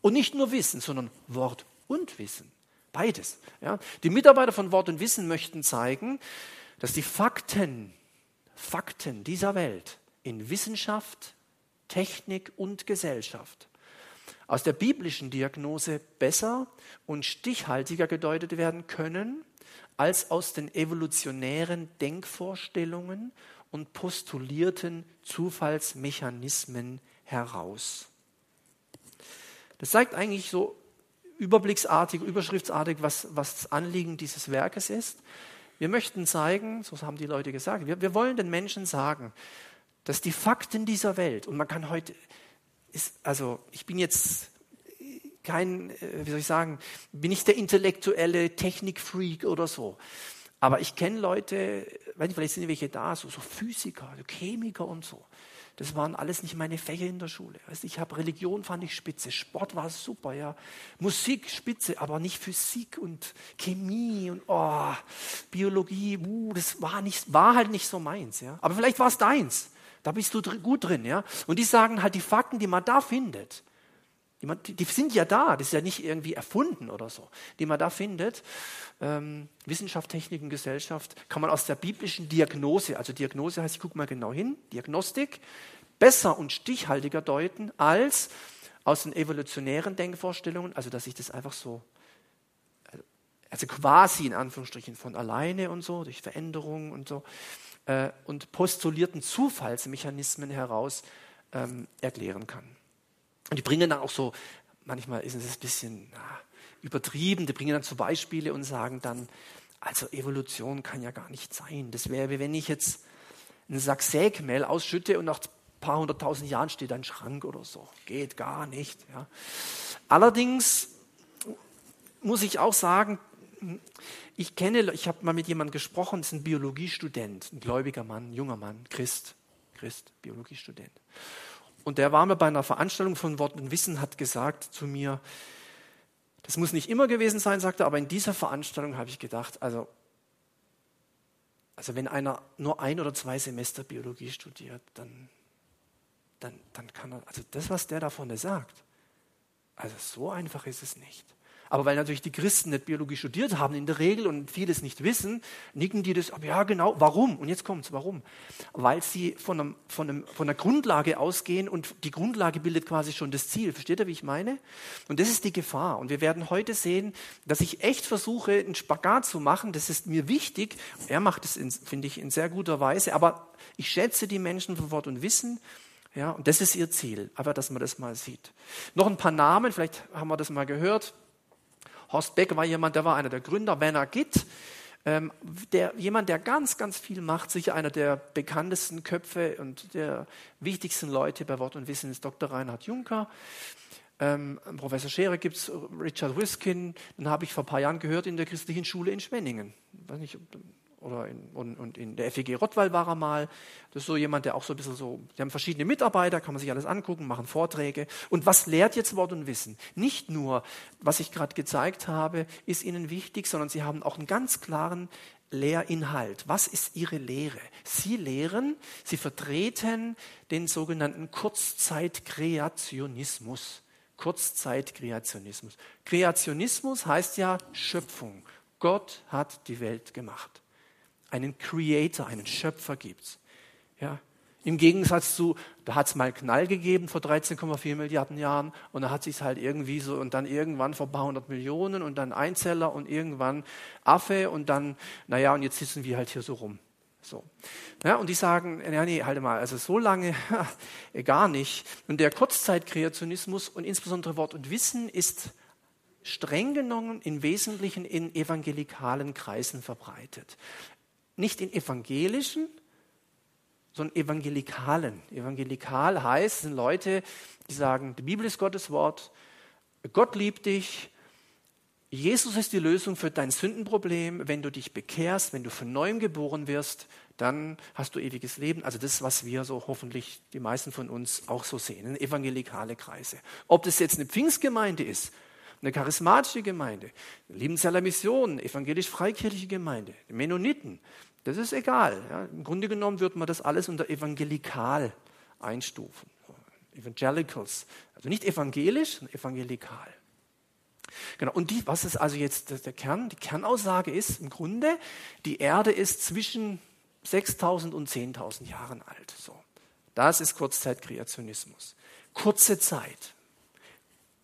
Und nicht nur Wissen, sondern Wort und Wissen. Beides. Ja. Die Mitarbeiter von Wort und Wissen möchten zeigen, dass die Fakten, Fakten dieser Welt in Wissenschaft, Technik und Gesellschaft aus der biblischen Diagnose besser und stichhaltiger gedeutet werden können als aus den evolutionären Denkvorstellungen und postulierten Zufallsmechanismen heraus. Das zeigt eigentlich so überblicksartig, überschriftsartig, was, was das Anliegen dieses Werkes ist. Wir möchten zeigen, so haben die Leute gesagt, wir, wir wollen den Menschen sagen, dass die Fakten dieser Welt, und man kann heute, ist, also ich bin jetzt kein, äh, wie soll ich sagen, bin nicht der intellektuelle Technikfreak oder so. Aber ich kenne Leute, weiß nicht, vielleicht sind welche da, so, so Physiker, Chemiker und so. Das waren alles nicht meine Fächer in der Schule. Weißt, ich habe Religion fand ich spitze, Sport war super, ja, Musik spitze, aber nicht Physik und Chemie und oh, Biologie. Uh, das war nicht, war halt nicht so meins, ja. Aber vielleicht war es deins. Da bist du gut drin, ja. Und die sagen halt die Fakten, die man da findet, die, man, die, sind ja da, das ist ja nicht irgendwie erfunden oder so, die man da findet. Ähm, Wissenschaft, Technik und Gesellschaft kann man aus der biblischen Diagnose, also Diagnose heißt, ich gucke mal genau hin, Diagnostik, besser und stichhaltiger deuten als aus den evolutionären Denkvorstellungen, also dass sich das einfach so, also quasi in Anführungsstrichen von alleine und so, durch Veränderungen und so, äh, und postulierten Zufallsmechanismen heraus ähm, erklären kann. Und die bringen dann auch so, manchmal ist es ein bisschen na, übertrieben, die bringen dann so Beispiele und sagen dann, also Evolution kann ja gar nicht sein. Das wäre, wie wenn ich jetzt einen Sack Sägmehl ausschütte und nach ein paar hunderttausend Jahren steht ein Schrank oder so. Geht gar nicht. Ja. Allerdings muss ich auch sagen, ich kenne, ich habe mal mit jemandem gesprochen, das ist ein Biologiestudent, ein gläubiger Mann, ein junger Mann, Christ, Christ, Biologiestudent. Und der war mir bei einer Veranstaltung von Wort und Wissen, hat gesagt zu mir, das muss nicht immer gewesen sein, sagte er, aber in dieser Veranstaltung habe ich gedacht, also, also wenn einer nur ein oder zwei Semester Biologie studiert, dann, dann, dann kann er, also das, was der da vorne sagt, also so einfach ist es nicht. Aber weil natürlich die Christen nicht Biologie studiert haben in der Regel und vieles nicht wissen, nicken die das, aber ja genau, warum? Und jetzt kommt's, warum? Weil sie von, einem, von, einem, von einer Grundlage ausgehen und die Grundlage bildet quasi schon das Ziel. Versteht ihr, wie ich meine? Und das ist die Gefahr. Und wir werden heute sehen, dass ich echt versuche, einen Spagat zu machen. Das ist mir wichtig. Er macht es, finde ich, in sehr guter Weise. Aber ich schätze die Menschen von Wort und Wissen. Ja, und das ist ihr Ziel, aber dass man das mal sieht. Noch ein paar Namen, vielleicht haben wir das mal gehört. Horst Beck war jemand, der war einer der Gründer, Werner Gitt, ähm, der, jemand, der ganz, ganz viel macht, sicher einer der bekanntesten Köpfe und der wichtigsten Leute bei Wort und Wissen ist Dr. Reinhard Juncker. Ähm, Professor Scherer gibt es, Richard Wiskin, den habe ich vor ein paar Jahren gehört in der christlichen Schule in Schwenningen. Weiß nicht, oder in, und, und, in der FEG Rottweil war er mal. Das ist so jemand, der auch so ein bisschen so, die haben verschiedene Mitarbeiter, kann man sich alles angucken, machen Vorträge. Und was lehrt jetzt Wort und Wissen? Nicht nur, was ich gerade gezeigt habe, ist ihnen wichtig, sondern sie haben auch einen ganz klaren Lehrinhalt. Was ist ihre Lehre? Sie lehren, sie vertreten den sogenannten Kurzzeitkreationismus. Kurzzeitkreationismus. Kreationismus heißt ja Schöpfung. Gott hat die Welt gemacht einen Creator, einen Schöpfer gibt. Ja? Im Gegensatz zu, da hat es mal Knall gegeben vor 13,4 Milliarden Jahren und da hat sich halt irgendwie so und dann irgendwann vor ein paar hundert Millionen und dann Einzeller und irgendwann Affe und dann, naja, und jetzt sitzen wir halt hier so rum. So. Ja, und die sagen, ja, nee, halt mal, also so lange gar nicht. Und der Kurzzeitkreationismus und insbesondere Wort und Wissen ist streng genommen im Wesentlichen in evangelikalen Kreisen verbreitet nicht in evangelischen, sondern evangelikalen. Evangelikal heißt, sind Leute, die sagen, die Bibel ist Gottes Wort, Gott liebt dich, Jesus ist die Lösung für dein Sündenproblem. Wenn du dich bekehrst, wenn du von neuem geboren wirst, dann hast du ewiges Leben. Also das, was wir so hoffentlich die meisten von uns auch so sehen, evangelikale Kreise. Ob das jetzt eine Pfingstgemeinde ist, eine charismatische Gemeinde, eine Liebenzeller Mission, evangelisch-freikirchliche Gemeinde, Mennoniten, das ist egal. Ja. Im Grunde genommen wird man das alles unter evangelikal einstufen. Evangelicals. Also nicht evangelisch, sondern evangelikal. Genau. Und die, was ist also jetzt der Kern? Die Kernaussage ist im Grunde, die Erde ist zwischen 6000 und 10.000 Jahren alt. So. Das ist Kurzzeitkreationismus. Kurze Zeit.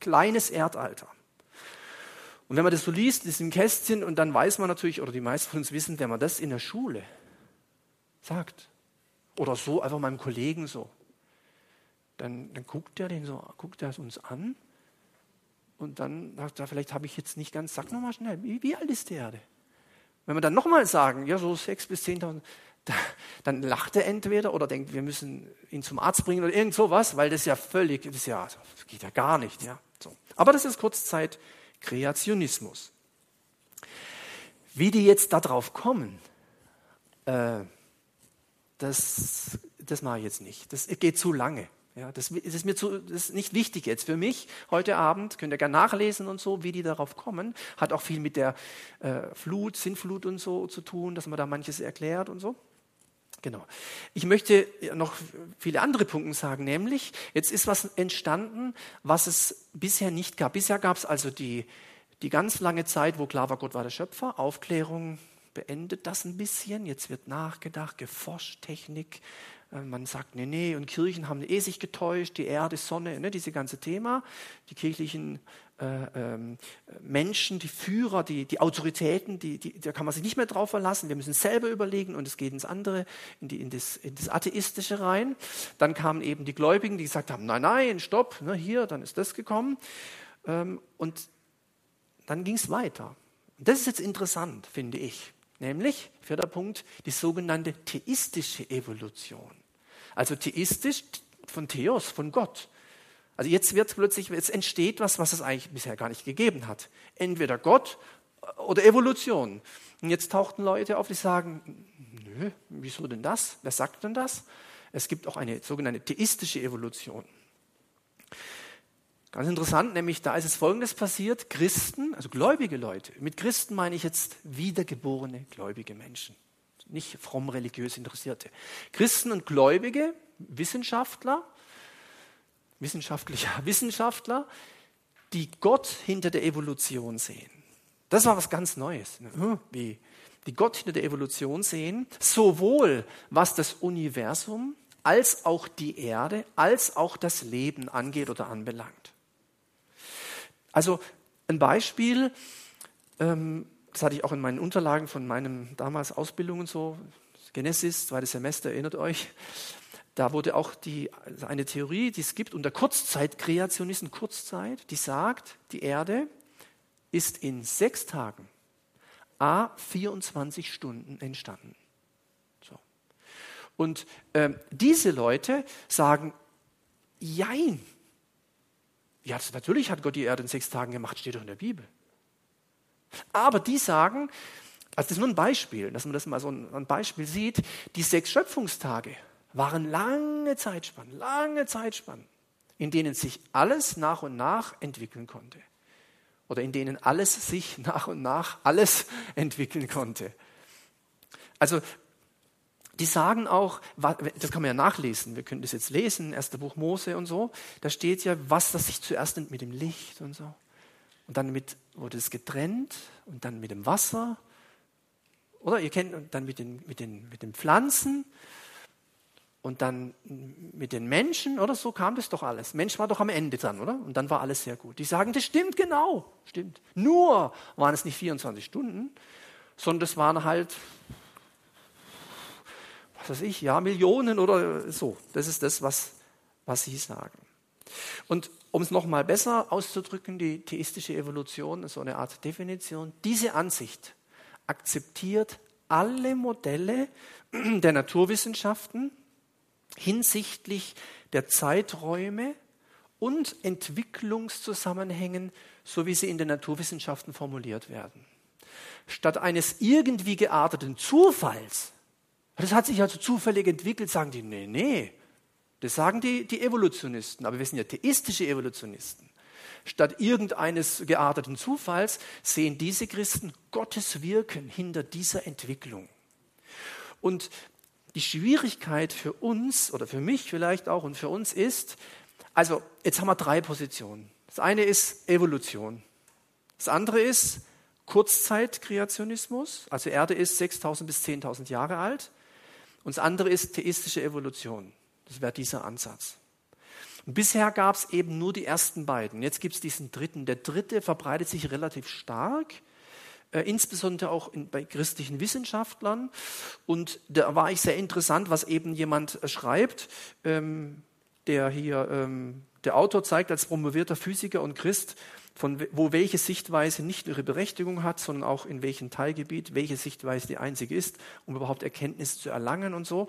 Kleines Erdalter. Und wenn man das so liest, ist im Kästchen, und dann weiß man natürlich, oder die meisten von uns wissen, wenn man das in der Schule sagt, oder so einfach meinem Kollegen so, dann, dann guckt der den so, guckt er uns an und dann sagt er, vielleicht habe ich jetzt nicht ganz, sag nochmal schnell, wie, wie, alt ist die Erde? Wenn wir dann nochmal sagen, ja, so sechs bis zehntausend, dann lacht er entweder oder denkt, wir müssen ihn zum Arzt bringen oder irgend sowas, weil das ja völlig, das, ja, das geht ja gar nicht, ja. So. Aber das ist Kurzzeit Kreationismus. Wie die jetzt darauf kommen, äh, das, das mache ich jetzt nicht. Das geht zu lange. Ja, das, das, ist mir zu, das ist nicht wichtig jetzt für mich. Heute Abend könnt ihr gerne nachlesen und so, wie die darauf kommen. Hat auch viel mit der äh, Flut, Sintflut und so zu tun, dass man da manches erklärt und so. Genau. Ich möchte noch viele andere Punkte sagen, nämlich jetzt ist was entstanden, was es bisher nicht gab. Bisher gab es also die, die ganz lange Zeit, wo klar war, Gott war der Schöpfer, Aufklärung, beendet das ein bisschen. Jetzt wird nachgedacht, geforscht, Technik. Äh, man sagt, nee, nee, und Kirchen haben eh sich getäuscht, die Erde, Sonne, ne, diese ganze Thema. Die kirchlichen äh, ähm, Menschen, die Führer, die, die Autoritäten, die, die, da kann man sich nicht mehr drauf verlassen. Wir müssen selber überlegen und es geht ins andere, in, die, in, das, in das Atheistische rein. Dann kamen eben die Gläubigen, die gesagt haben, nein, nein, stopp, ne, hier, dann ist das gekommen. Ähm, und dann ging es weiter. Und das ist jetzt interessant, finde ich. Nämlich, vierter Punkt, die sogenannte theistische Evolution. Also theistisch von Theos, von Gott. Also jetzt wird plötzlich, jetzt entsteht was, was es eigentlich bisher gar nicht gegeben hat. Entweder Gott oder Evolution. Und jetzt tauchten Leute auf, die sagen, nö, wieso denn das? Wer sagt denn das? Es gibt auch eine sogenannte theistische Evolution. Ganz interessant, nämlich da ist es Folgendes passiert. Christen, also gläubige Leute, mit Christen meine ich jetzt wiedergeborene gläubige Menschen, nicht fromm religiös Interessierte. Christen und Gläubige, Wissenschaftler, wissenschaftlicher Wissenschaftler, die Gott hinter der Evolution sehen. Das war was ganz Neues. Hm, wie? Die Gott hinter der Evolution sehen, sowohl was das Universum als auch die Erde, als auch das Leben angeht oder anbelangt. Also ein Beispiel, ähm, das hatte ich auch in meinen Unterlagen von meinem damals Ausbildungen so, Genesis, zweites Semester, erinnert euch. Da wurde auch die, eine Theorie, die es gibt unter Kurzzeitkreationisten, Kurzzeit, die sagt, die Erde ist in sechs Tagen, a 24 Stunden entstanden. So. Und äh, diese Leute sagen, jein. Ja, natürlich hat Gott die Erde in sechs Tagen gemacht, steht doch in der Bibel. Aber die sagen, also das ist nur ein Beispiel, dass man das mal so ein Beispiel sieht, die sechs Schöpfungstage, waren lange Zeitspannen, lange Zeitspannen, in denen sich alles nach und nach entwickeln konnte. Oder in denen alles sich nach und nach alles entwickeln konnte. Also, die sagen auch, das kann man ja nachlesen, wir können das jetzt lesen, erster Buch Mose und so, da steht ja, was das sich zuerst nimmt mit dem Licht und so. Und dann mit, wurde es getrennt und dann mit dem Wasser. Oder ihr kennt, dann mit den, mit den, mit den Pflanzen und dann mit den Menschen, oder so kam das doch alles. Mensch war doch am Ende dann, oder? Und dann war alles sehr gut. Die sagen, das stimmt genau, stimmt. Nur waren es nicht 24 Stunden, sondern es waren halt, was weiß ich, ja, Millionen oder so. Das ist das, was, was sie sagen. Und um es nochmal besser auszudrücken, die theistische Evolution ist so eine Art Definition. Diese Ansicht akzeptiert alle Modelle der Naturwissenschaften, hinsichtlich der Zeiträume und Entwicklungszusammenhängen, so wie sie in den Naturwissenschaften formuliert werden. Statt eines irgendwie gearteten Zufalls, das hat sich also zufällig entwickelt, sagen die, nee, nee, das sagen die, die Evolutionisten, aber wir sind ja theistische Evolutionisten. Statt irgendeines gearteten Zufalls sehen diese Christen Gottes Wirken hinter dieser Entwicklung. Und die Schwierigkeit für uns oder für mich vielleicht auch und für uns ist, also jetzt haben wir drei Positionen. Das eine ist Evolution. Das andere ist Kurzzeitkreationismus, also Erde ist 6000 bis 10.000 Jahre alt. Und das andere ist theistische Evolution. Das wäre dieser Ansatz. Und bisher gab es eben nur die ersten beiden. Jetzt gibt es diesen dritten. Der dritte verbreitet sich relativ stark äh, insbesondere auch in, bei christlichen Wissenschaftlern. Und da war ich sehr interessant, was eben jemand äh, schreibt, ähm, der hier, ähm, der Autor zeigt als promovierter Physiker und Christ, von wo welche Sichtweise nicht ihre Berechtigung hat, sondern auch in welchem Teilgebiet welche Sichtweise die einzige ist, um überhaupt Erkenntnis zu erlangen und so.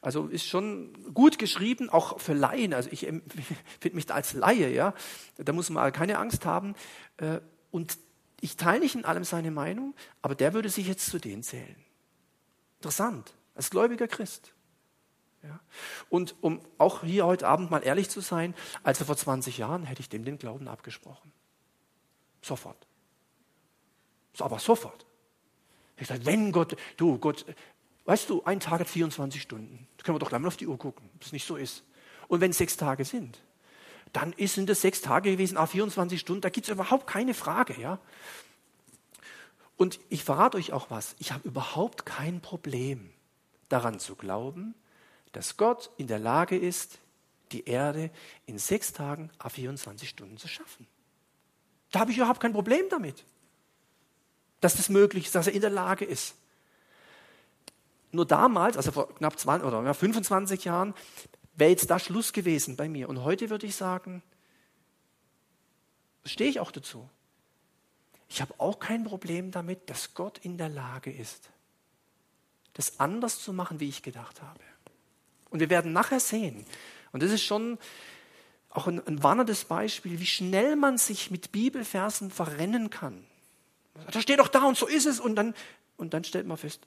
Also ist schon gut geschrieben, auch für Laien. Also ich finde mich da als Laie, ja. Da muss man keine Angst haben. Äh, und ich teile nicht in allem seine Meinung, aber der würde sich jetzt zu denen zählen. Interessant, als gläubiger Christ. Ja. Und um auch hier heute Abend mal ehrlich zu sein, also vor 20 Jahren hätte ich dem den Glauben abgesprochen. Sofort. Aber sofort. Ich sage, wenn Gott, du Gott, weißt du, ein Tag hat 24 Stunden. Da können wir doch gleich mal auf die Uhr gucken, ob es nicht so ist. Und wenn es sechs Tage sind, dann sind es sechs Tage gewesen, a 24 Stunden, da gibt es überhaupt keine Frage. Ja? Und ich verrate euch auch was. Ich habe überhaupt kein Problem daran zu glauben, dass Gott in der Lage ist, die Erde in sechs Tagen a 24 Stunden zu schaffen. Da habe ich überhaupt kein Problem damit, dass das möglich ist, dass er in der Lage ist. Nur damals, also vor knapp 20 oder 25 Jahren, wäre jetzt da Schluss gewesen bei mir. Und heute würde ich sagen, stehe ich auch dazu. Ich habe auch kein Problem damit, dass Gott in der Lage ist, das anders zu machen, wie ich gedacht habe. Und wir werden nachher sehen, und das ist schon auch ein, ein warnendes Beispiel, wie schnell man sich mit Bibelversen verrennen kann. Da steht doch da und so ist es. Und dann, und dann stellt man fest,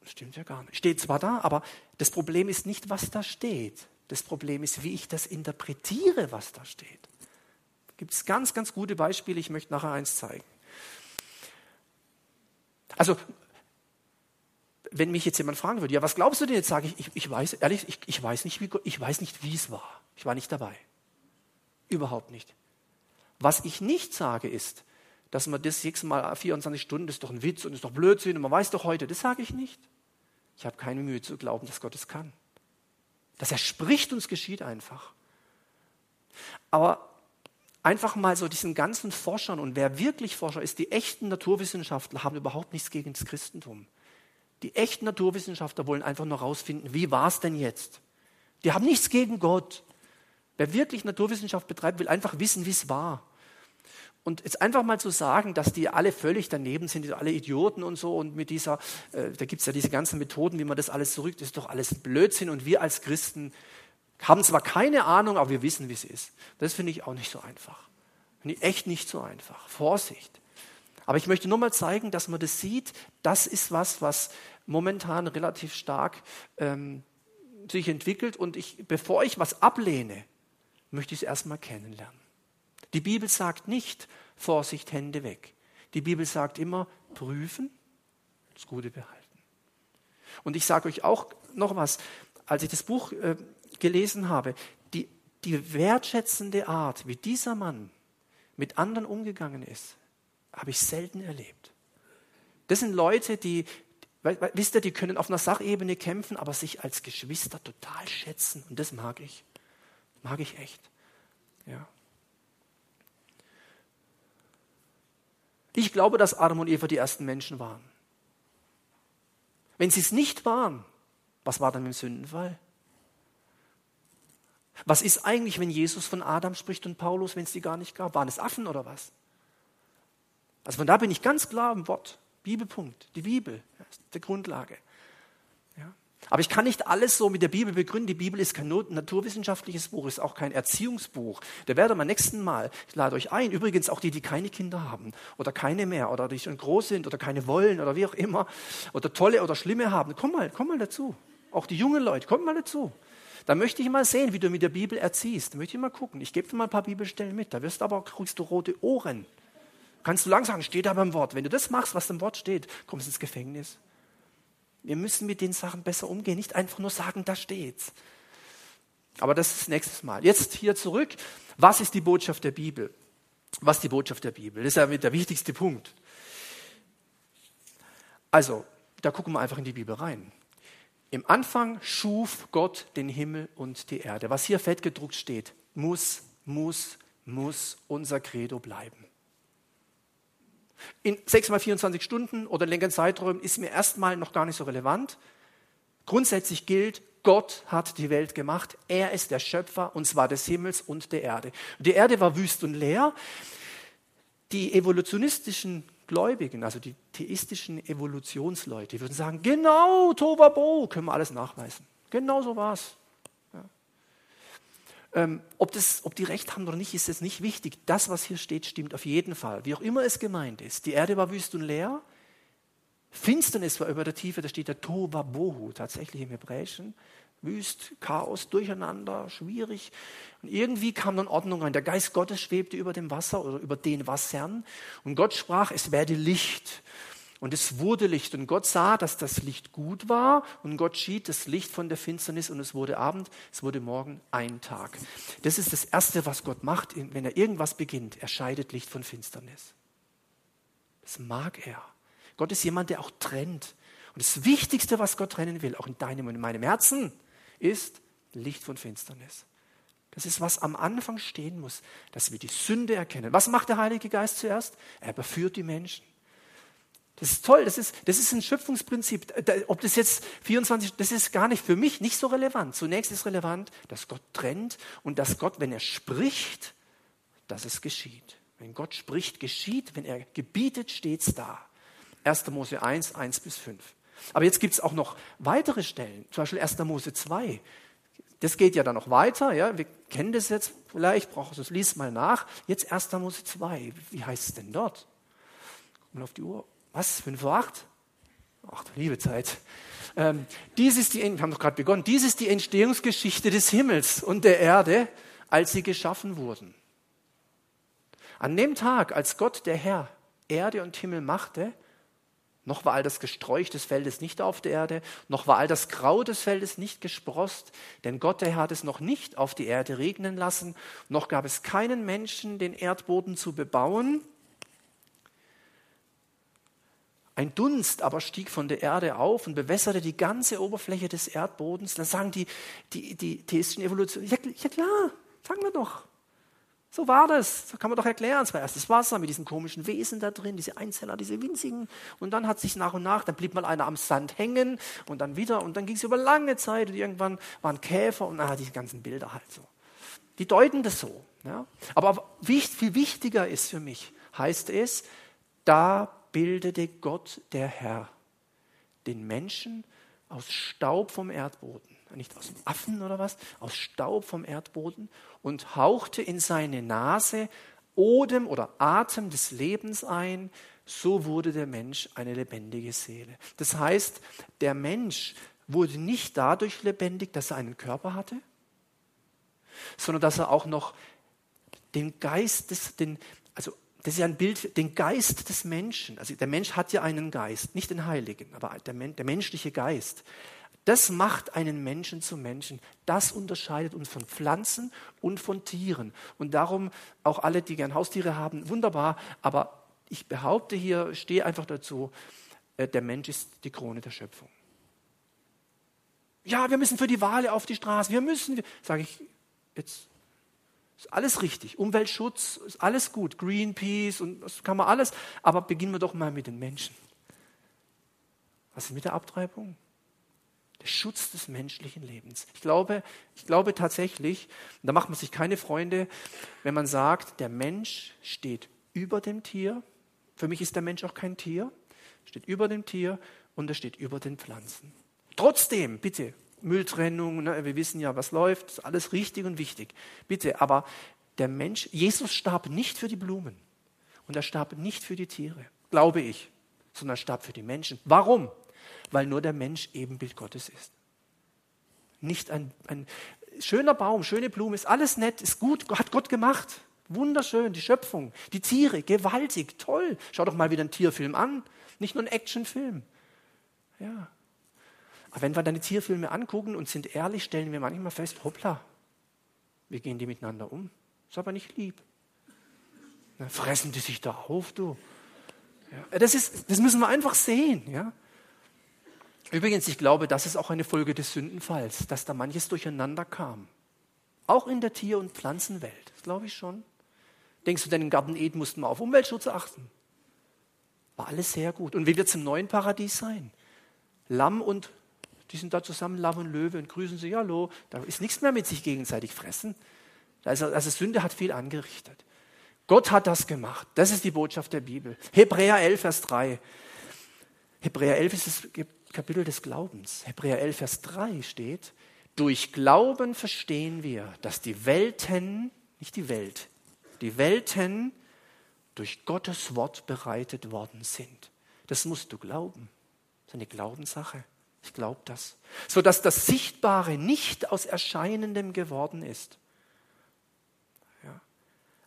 das stimmt ja gar nicht. Steht zwar da, aber das Problem ist nicht, was da steht. Das Problem ist, wie ich das interpretiere, was da steht. Gibt es ganz, ganz gute Beispiele. Ich möchte nachher eins zeigen. Also, wenn mich jetzt jemand fragen würde, ja, was glaubst du denn jetzt, sage ich, ich, ich weiß, ehrlich, ich, ich, weiß nicht, wie, ich weiß nicht, wie es war. Ich war nicht dabei. Überhaupt nicht. Was ich nicht sage, ist, dass man das sechsmal 24 Stunden, das ist doch ein Witz und ist doch Blödsinn und man weiß doch heute, das sage ich nicht. Ich habe keine Mühe zu glauben, dass Gott es kann. Dass er spricht und es geschieht einfach. Aber einfach mal so diesen ganzen Forschern und wer wirklich Forscher ist, die echten Naturwissenschaftler haben überhaupt nichts gegen das Christentum. Die echten Naturwissenschaftler wollen einfach nur herausfinden, wie war es denn jetzt? Die haben nichts gegen Gott. Wer wirklich Naturwissenschaft betreibt, will einfach wissen, wie es war. Und jetzt einfach mal zu sagen, dass die alle völlig daneben sind, die alle Idioten und so und mit dieser, äh, da gibt es ja diese ganzen Methoden, wie man das alles zurück, das ist doch alles Blödsinn und wir als Christen haben zwar keine Ahnung, aber wir wissen, wie es ist. Das finde ich auch nicht so einfach. Finde ich echt nicht so einfach. Vorsicht. Aber ich möchte nur mal zeigen, dass man das sieht. Das ist was, was momentan relativ stark ähm, sich entwickelt. Und ich, bevor ich was ablehne, möchte ich es erstmal kennenlernen. Die Bibel sagt nicht, Vorsicht, Hände weg. Die Bibel sagt immer, prüfen, das Gute behalten. Und ich sage euch auch noch was, als ich das Buch äh, gelesen habe, die, die wertschätzende Art, wie dieser Mann mit anderen umgegangen ist, habe ich selten erlebt. Das sind Leute, die, wisst ihr, die können auf einer Sachebene kämpfen, aber sich als Geschwister total schätzen. Und das mag ich. Mag ich echt. Ja. Ich glaube, dass Adam und Eva die ersten Menschen waren. Wenn sie es nicht waren, was war dann dem Sündenfall? Was ist eigentlich, wenn Jesus von Adam spricht und Paulus, wenn es die gar nicht gab? Waren es Affen oder was? Also von da bin ich ganz klar im Wort. Bibelpunkt, die Bibel, ist die Grundlage. Aber ich kann nicht alles so mit der Bibel begründen. Die Bibel ist kein naturwissenschaftliches Buch, ist auch kein Erziehungsbuch. Da werde wir nächsten Mal, ich lade euch ein, übrigens auch die, die keine Kinder haben oder keine mehr oder die schon groß sind oder keine wollen oder wie auch immer oder tolle oder schlimme haben. Komm mal, komm mal dazu. Auch die jungen Leute, kommt mal dazu. Da möchte ich mal sehen, wie du mit der Bibel erziehst. Da möchte ich mal gucken. Ich gebe dir mal ein paar Bibelstellen mit. Da wirst du aber, kriegst du rote Ohren. Kannst du lang sagen, steht da beim Wort. Wenn du das machst, was im Wort steht, kommst du ins Gefängnis. Wir müssen mit den Sachen besser umgehen, nicht einfach nur sagen, da steht's. Aber das ist nächstes Mal. Jetzt hier zurück. Was ist die Botschaft der Bibel? Was ist die Botschaft der Bibel? Das ist ja der wichtigste Punkt. Also, da gucken wir einfach in die Bibel rein. Im Anfang schuf Gott den Himmel und die Erde. Was hier fett gedruckt steht, muss, muss, muss unser Credo bleiben. In 6 mal 24 Stunden oder längeren Zeiträumen ist mir erstmal noch gar nicht so relevant. Grundsätzlich gilt, Gott hat die Welt gemacht. Er ist der Schöpfer und zwar des Himmels und der Erde. Die Erde war wüst und leer. Die evolutionistischen Gläubigen, also die theistischen Evolutionsleute, würden sagen, genau, Tovabo, können wir alles nachweisen. Genau so es. Ähm, ob, das, ob die recht haben oder nicht, ist jetzt nicht wichtig. Das, was hier steht, stimmt auf jeden Fall. Wie auch immer es gemeint ist. Die Erde war wüst und leer. Finsternis war über der Tiefe, da steht der Tova Bohu, tatsächlich im Hebräischen. Wüst, Chaos, Durcheinander, schwierig. Und irgendwie kam dann Ordnung rein. Der Geist Gottes schwebte über dem Wasser oder über den Wassern. Und Gott sprach, es werde Licht. Und es wurde Licht. Und Gott sah, dass das Licht gut war. Und Gott schied das Licht von der Finsternis. Und es wurde Abend, es wurde Morgen ein Tag. Das ist das Erste, was Gott macht, wenn er irgendwas beginnt. Er scheidet Licht von Finsternis. Das mag er. Gott ist jemand, der auch trennt. Und das Wichtigste, was Gott trennen will, auch in deinem und in meinem Herzen, ist Licht von Finsternis. Das ist, was am Anfang stehen muss, dass wir die Sünde erkennen. Was macht der Heilige Geist zuerst? Er überführt die Menschen. Das ist toll, das ist, das ist ein Schöpfungsprinzip. Ob das jetzt 24, das ist gar nicht für mich nicht so relevant. Zunächst ist relevant, dass Gott trennt und dass Gott, wenn er spricht, dass es geschieht. Wenn Gott spricht, geschieht. Wenn er gebietet, steht es da. 1. Mose 1, 1 bis 5. Aber jetzt gibt es auch noch weitere Stellen, zum Beispiel 1. Mose 2. Das geht ja dann noch weiter, ja. Wir kennen das jetzt vielleicht, brauchst du es, lies mal nach. Jetzt 1. Mose 2. Wie heißt es denn dort? Mal auf die Uhr. Was? 5 vor 8? Ach, liebe Zeit. Ähm, dies ist die, wir haben doch gerade begonnen, dies ist die Entstehungsgeschichte des Himmels und der Erde, als sie geschaffen wurden. An dem Tag, als Gott, der Herr, Erde und Himmel machte, noch war all das Gesträuch des Feldes nicht auf der Erde, noch war all das Grau des Feldes nicht gesprost, denn Gott, der Herr, hat es noch nicht auf die Erde regnen lassen, noch gab es keinen Menschen, den Erdboden zu bebauen. Ein Dunst aber stieg von der Erde auf und bewässerte die ganze Oberfläche des Erdbodens. Dann sagen die, die, die theistischen Evolution, ja, ja klar, sagen wir doch. So war das. So kann man doch erklären. Es war erst das Wasser mit diesen komischen Wesen da drin, diese Einzeller, diese winzigen. Und dann hat sich nach und nach, dann blieb mal einer am Sand hängen und dann wieder. Und dann ging es über lange Zeit und irgendwann waren Käfer und dann diese ganzen Bilder halt so. Die deuten das so. Ja. Aber viel wichtiger ist für mich, heißt es, da bildete Gott, der Herr, den Menschen aus Staub vom Erdboden nicht aus Affen oder was, aus Staub vom Erdboden und hauchte in seine Nase Odem oder Atem des Lebens ein, so wurde der Mensch eine lebendige Seele. Das heißt, der Mensch wurde nicht dadurch lebendig, dass er einen Körper hatte, sondern dass er auch noch den Geist des, den, also das ist ja ein Bild, den Geist des Menschen. Also der Mensch hat ja einen Geist, nicht den Heiligen, aber der, der menschliche Geist. Das macht einen Menschen zu Menschen. Das unterscheidet uns von Pflanzen und von Tieren. Und darum auch alle, die gern Haustiere haben, wunderbar. Aber ich behaupte hier, stehe einfach dazu, äh, der Mensch ist die Krone der Schöpfung. Ja, wir müssen für die Wale auf die Straße. Wir müssen, sage ich jetzt, ist alles richtig. Umweltschutz ist alles gut. Greenpeace und das kann man alles. Aber beginnen wir doch mal mit den Menschen. Was ist mit der Abtreibung? Der Schutz des menschlichen Lebens. Ich glaube, ich glaube tatsächlich, da macht man sich keine Freunde, wenn man sagt, der Mensch steht über dem Tier. Für mich ist der Mensch auch kein Tier. Steht über dem Tier und er steht über den Pflanzen. Trotzdem, bitte, Mülltrennung, ne, wir wissen ja, was läuft, alles richtig und wichtig. Bitte, aber der Mensch, Jesus starb nicht für die Blumen und er starb nicht für die Tiere, glaube ich, sondern er starb für die Menschen. Warum? weil nur der Mensch Ebenbild Gottes ist. Nicht ein, ein schöner Baum, schöne Blume, ist alles nett, ist gut, hat Gott gemacht. Wunderschön, die Schöpfung, die Tiere, gewaltig, toll. Schau doch mal wieder einen Tierfilm an, nicht nur einen Actionfilm. Ja. Aber wenn wir dann die Tierfilme angucken und sind ehrlich, stellen wir manchmal fest, hoppla, wie gehen die miteinander um? Ist aber nicht lieb. Na, fressen die sich da auf, du. Ja. Das, ist, das müssen wir einfach sehen. Ja. Übrigens, ich glaube, das ist auch eine Folge des Sündenfalls, dass da manches durcheinander kam. Auch in der Tier- und Pflanzenwelt, das glaube ich schon. Denkst du denn, im Garten Eden mussten wir auf Umweltschutz achten? War alles sehr gut. Und wie wird es im neuen Paradies sein? Lamm und, die sind da zusammen, Lamm und Löwe und grüßen sie, hallo. Da ist nichts mehr mit sich gegenseitig fressen. Also, also Sünde hat viel angerichtet. Gott hat das gemacht. Das ist die Botschaft der Bibel. Hebräer 11, Vers 3. Hebräer 11 ist das Kapitel des Glaubens. Hebräer 11, Vers 3 steht, durch Glauben verstehen wir, dass die Welten, nicht die Welt, die Welten durch Gottes Wort bereitet worden sind. Das musst du glauben. Das ist eine Glaubenssache. Ich glaube das. So dass das Sichtbare nicht aus Erscheinendem geworden ist. Ja.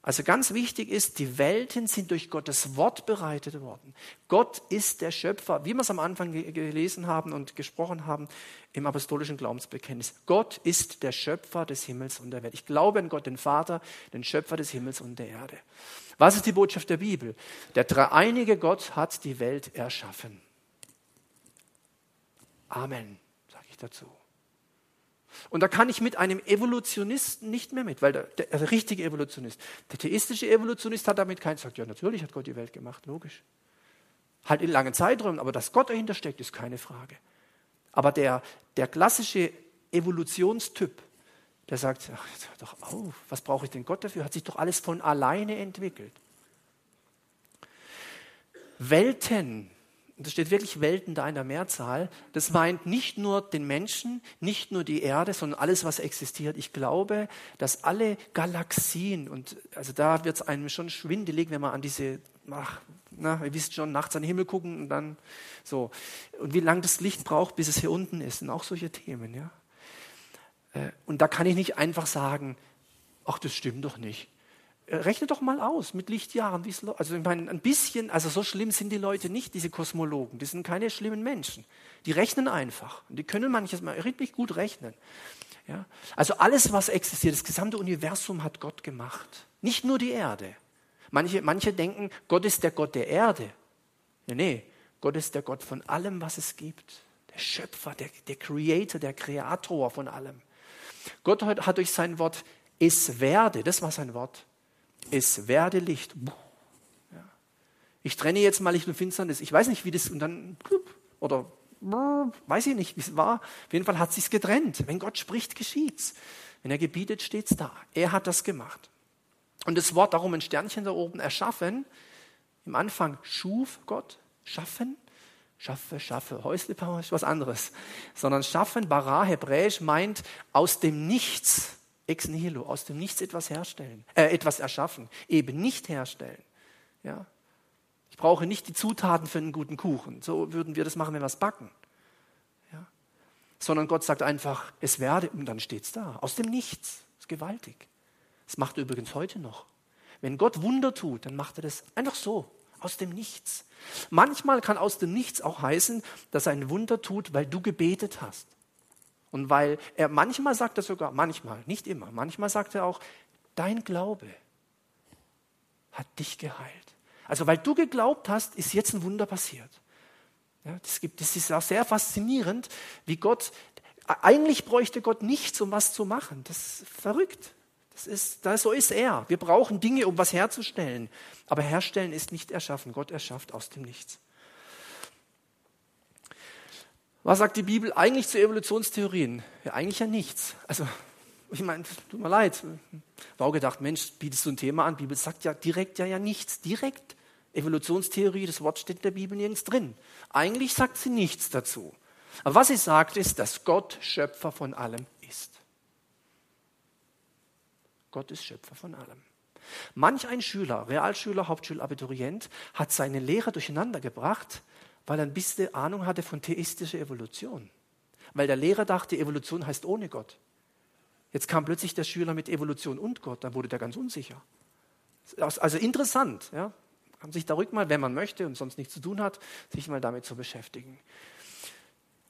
Also ganz wichtig ist, die Welten sind durch Gottes Wort bereitet worden. Gott ist der Schöpfer, wie wir es am Anfang gelesen haben und gesprochen haben im apostolischen Glaubensbekenntnis. Gott ist der Schöpfer des Himmels und der Welt. Ich glaube an Gott, den Vater, den Schöpfer des Himmels und der Erde. Was ist die Botschaft der Bibel? Der dreieinige Gott hat die Welt erschaffen. Amen, sage ich dazu. Und da kann ich mit einem Evolutionisten nicht mehr mit, weil der, der, der richtige Evolutionist, der theistische Evolutionist hat damit keinen sagt, ja natürlich hat Gott die Welt gemacht, logisch. Halt in langen Zeiträumen, aber dass Gott dahinter steckt, ist keine Frage. Aber der, der klassische Evolutionstyp, der sagt, ach, hör doch auf, was brauche ich denn Gott dafür? Hat sich doch alles von alleine entwickelt. Welten und das steht wirklich Welten da in der Mehrzahl, das meint nicht nur den Menschen, nicht nur die Erde, sondern alles, was existiert. Ich glaube, dass alle Galaxien, und also da wird es einem schon schwindelig, wenn man an diese, ach, na, ihr wisst schon, nachts an den Himmel gucken und dann so. Und wie lange das Licht braucht, bis es hier unten ist, und auch solche Themen, ja. Äh, und da kann ich nicht einfach sagen, ach, das stimmt doch nicht. Äh, rechne doch mal aus mit Lichtjahren. Also ich meine, ein bisschen, also so schlimm sind die Leute nicht, diese Kosmologen. Die sind keine schlimmen Menschen. Die rechnen einfach. Und die können manches mal richtig gut rechnen. Ja? Also alles, was existiert, das gesamte Universum hat Gott gemacht. Nicht nur die Erde. Manche, manche denken, Gott ist der Gott der Erde. Nee, nee, Gott ist der Gott von allem, was es gibt. Der Schöpfer, der, der Creator, der Kreator von allem. Gott hat durch sein Wort es werde, das war sein Wort, es werde Licht. Ich trenne jetzt mal Licht und Finsternis. Ich weiß nicht, wie das und dann oder weiß ich nicht, wie es war. Auf jeden Fall hat sich's getrennt. Wenn Gott spricht, geschieht's. Wenn er gebietet, steht's da. Er hat das gemacht. Und das Wort darum ein Sternchen da oben erschaffen. Im Anfang schuf Gott, schaffen, schaffe, schaffe, Häusle ist was anderes, sondern schaffen, bara hebräisch meint aus dem Nichts ex nihilo, aus dem Nichts etwas herstellen, äh, etwas erschaffen, eben nicht herstellen. Ja? Ich brauche nicht die Zutaten für einen guten Kuchen. So würden wir das machen, wenn wir es backen. Ja? Sondern Gott sagt einfach, es werde, und dann steht es da, aus dem Nichts. Das ist gewaltig. Das macht er übrigens heute noch. Wenn Gott Wunder tut, dann macht er das einfach so, aus dem Nichts. Manchmal kann aus dem Nichts auch heißen, dass er ein Wunder tut, weil du gebetet hast. Und weil er manchmal sagt er sogar, manchmal, nicht immer, manchmal sagt er auch, dein Glaube hat dich geheilt. Also weil du geglaubt hast, ist jetzt ein Wunder passiert. Ja, das, gibt, das ist auch sehr faszinierend, wie Gott, eigentlich bräuchte Gott nichts, um was zu machen. Das ist verrückt. Das ist, das, so ist er. Wir brauchen Dinge, um was herzustellen. Aber herstellen ist nicht erschaffen. Gott erschafft aus dem Nichts. Was sagt die Bibel eigentlich zu Evolutionstheorien? Ja, eigentlich ja nichts. Also, ich meine, tut mir leid. Habe auch gedacht, Mensch, bietest du ein Thema an? Die Bibel sagt ja direkt ja, ja nichts. Direkt. Evolutionstheorie, das Wort steht in der Bibel nirgends drin. Eigentlich sagt sie nichts dazu. Aber was sie sagt, ist, dass Gott Schöpfer von allem ist. Gott ist Schöpfer von allem. Manch ein Schüler, Realschüler, Hauptschulabiturient, hat seine Lehre durcheinander gebracht, weil er ein bisschen Ahnung hatte von theistischer Evolution. Weil der Lehrer dachte, Evolution heißt ohne Gott. Jetzt kam plötzlich der Schüler mit Evolution und Gott, dann wurde der ganz unsicher. Also interessant, ja. Kann sich da ruhig mal, wenn man möchte und sonst nichts zu tun hat, sich mal damit zu beschäftigen.